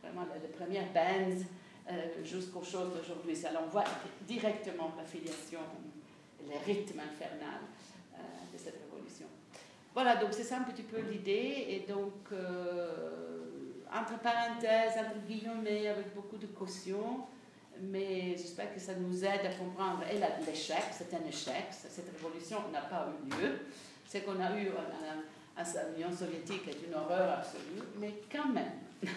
Vraiment, les, premières bands euh, jusqu'aux choses d'aujourd'hui. Ça, on voit directement la filiation, les rythmes infernal euh, de cette révolution. Voilà, donc c'est ça un petit peu l'idée. Et donc, euh, entre parenthèses, entre guillemets, avec beaucoup de caution, mais j'espère que ça nous aide à comprendre et l'échec, c'est un échec, cette révolution n'a pas eu lieu. Ce qu'on a eu en, l'Union soviétique est une horreur absolue, mais quand même. *laughs*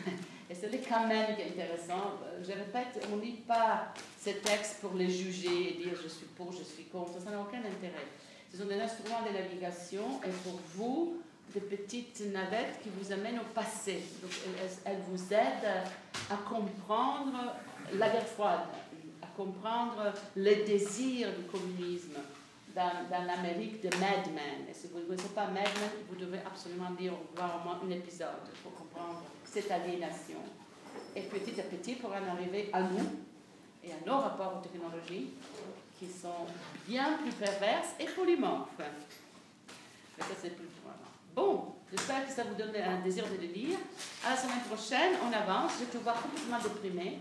Et c'est le quand même qui est intéressant. Je répète, on ne lit pas ces textes pour les juger et dire je suis pour, je suis contre, ça n'a aucun intérêt. Ce sont des instruments de navigation et pour vous, des petites navettes qui vous amènent au passé. Donc, elles, vous aident à comprendre la guerre froide, à comprendre le désir du communisme dans, l'Amérique de Mad Men. Et si vous ne connaissez pas Mad Men, vous devez absolument lire voir au moins un épisode pour comprendre cette aliénation. Et petit à petit, pour en arriver à nous et à nos rapports aux technologies, qui sont bien plus perverses et polymorphes. Mais ça, c'est plus Bon, j'espère que ça vous donne un désir de le lire. À la semaine prochaine, on avance. Je te vois complètement déprimé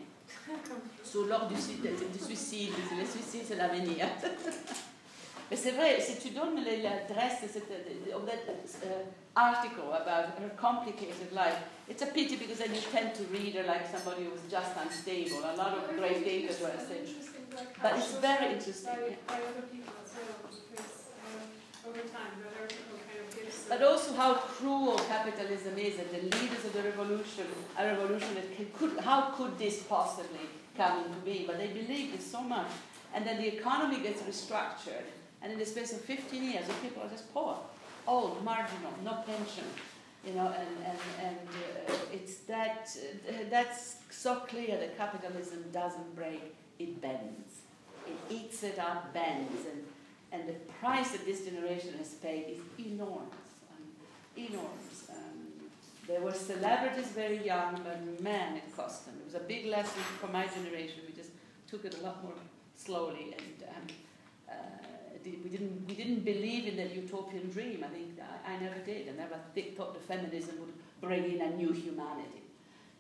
sur l'ordre du, du, suicide. Le suicide, c'est l'avenir. *laughs* Mais c'est vrai, si tu donnes l'adresse de cet uh, article about her complicated life, it's a pity because then you tend to read her like somebody who was just unstable. A lot of great data But it's very interesting. By, by other people as well, because uh, over time, that article kind of gives. But also how cruel capitalism is, and the leaders of the revolution, a revolution that could, how could this possibly come into being? But they believed it so much. And then the economy gets restructured and in the space of 15 years, the people are just poor, old, marginal, no pension. You know, and, and, and uh, it's that, uh, that's so clear that capitalism doesn't break, it bends. It eats it up, bends. And, and the price that this generation has paid is enormous. Um, enormous. Um, there were celebrities very young, but man, it cost them. It was a big lesson for my generation. We just took it a lot more slowly and um, uh, we didn't we didn't believe in that utopian dream. I think I, I never did. I never th- thought the feminism would bring in a new humanity.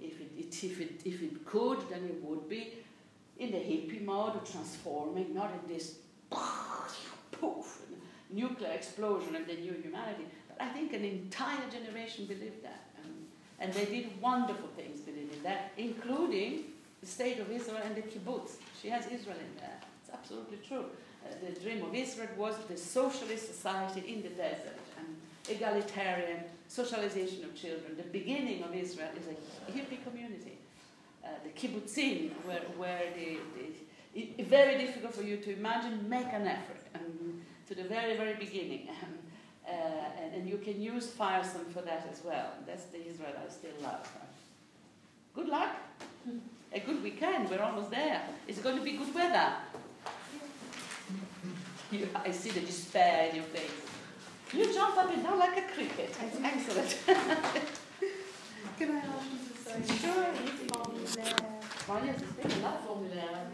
If it, it, if it if it could, then it would be in the hippie mode, of transforming, not in this poof, nuclear explosion and the new humanity. But I think an entire generation believed that, and, they did wonderful things believing that, including the state of Israel and the kibbutz. She has Israel in there. It's absolutely true uh, the dream of Israel was the socialist society in the desert and egalitarian socialization of children. The beginning of Israel is a hippie community. Uh, the kibbutzim, where, where the, the, very difficult for you to imagine, make an effort um, to the very, very beginning. *laughs* Um, uh, and, and, you can use Firesome for that as well. That's the Israel I still love. Good luck. A good weekend. We're almost there. It's going to be good weather. You, I see the despair in your face. You jump up and down like a cricket. It's excellent. *laughs* Can I ask you Formulaire. Formulaire.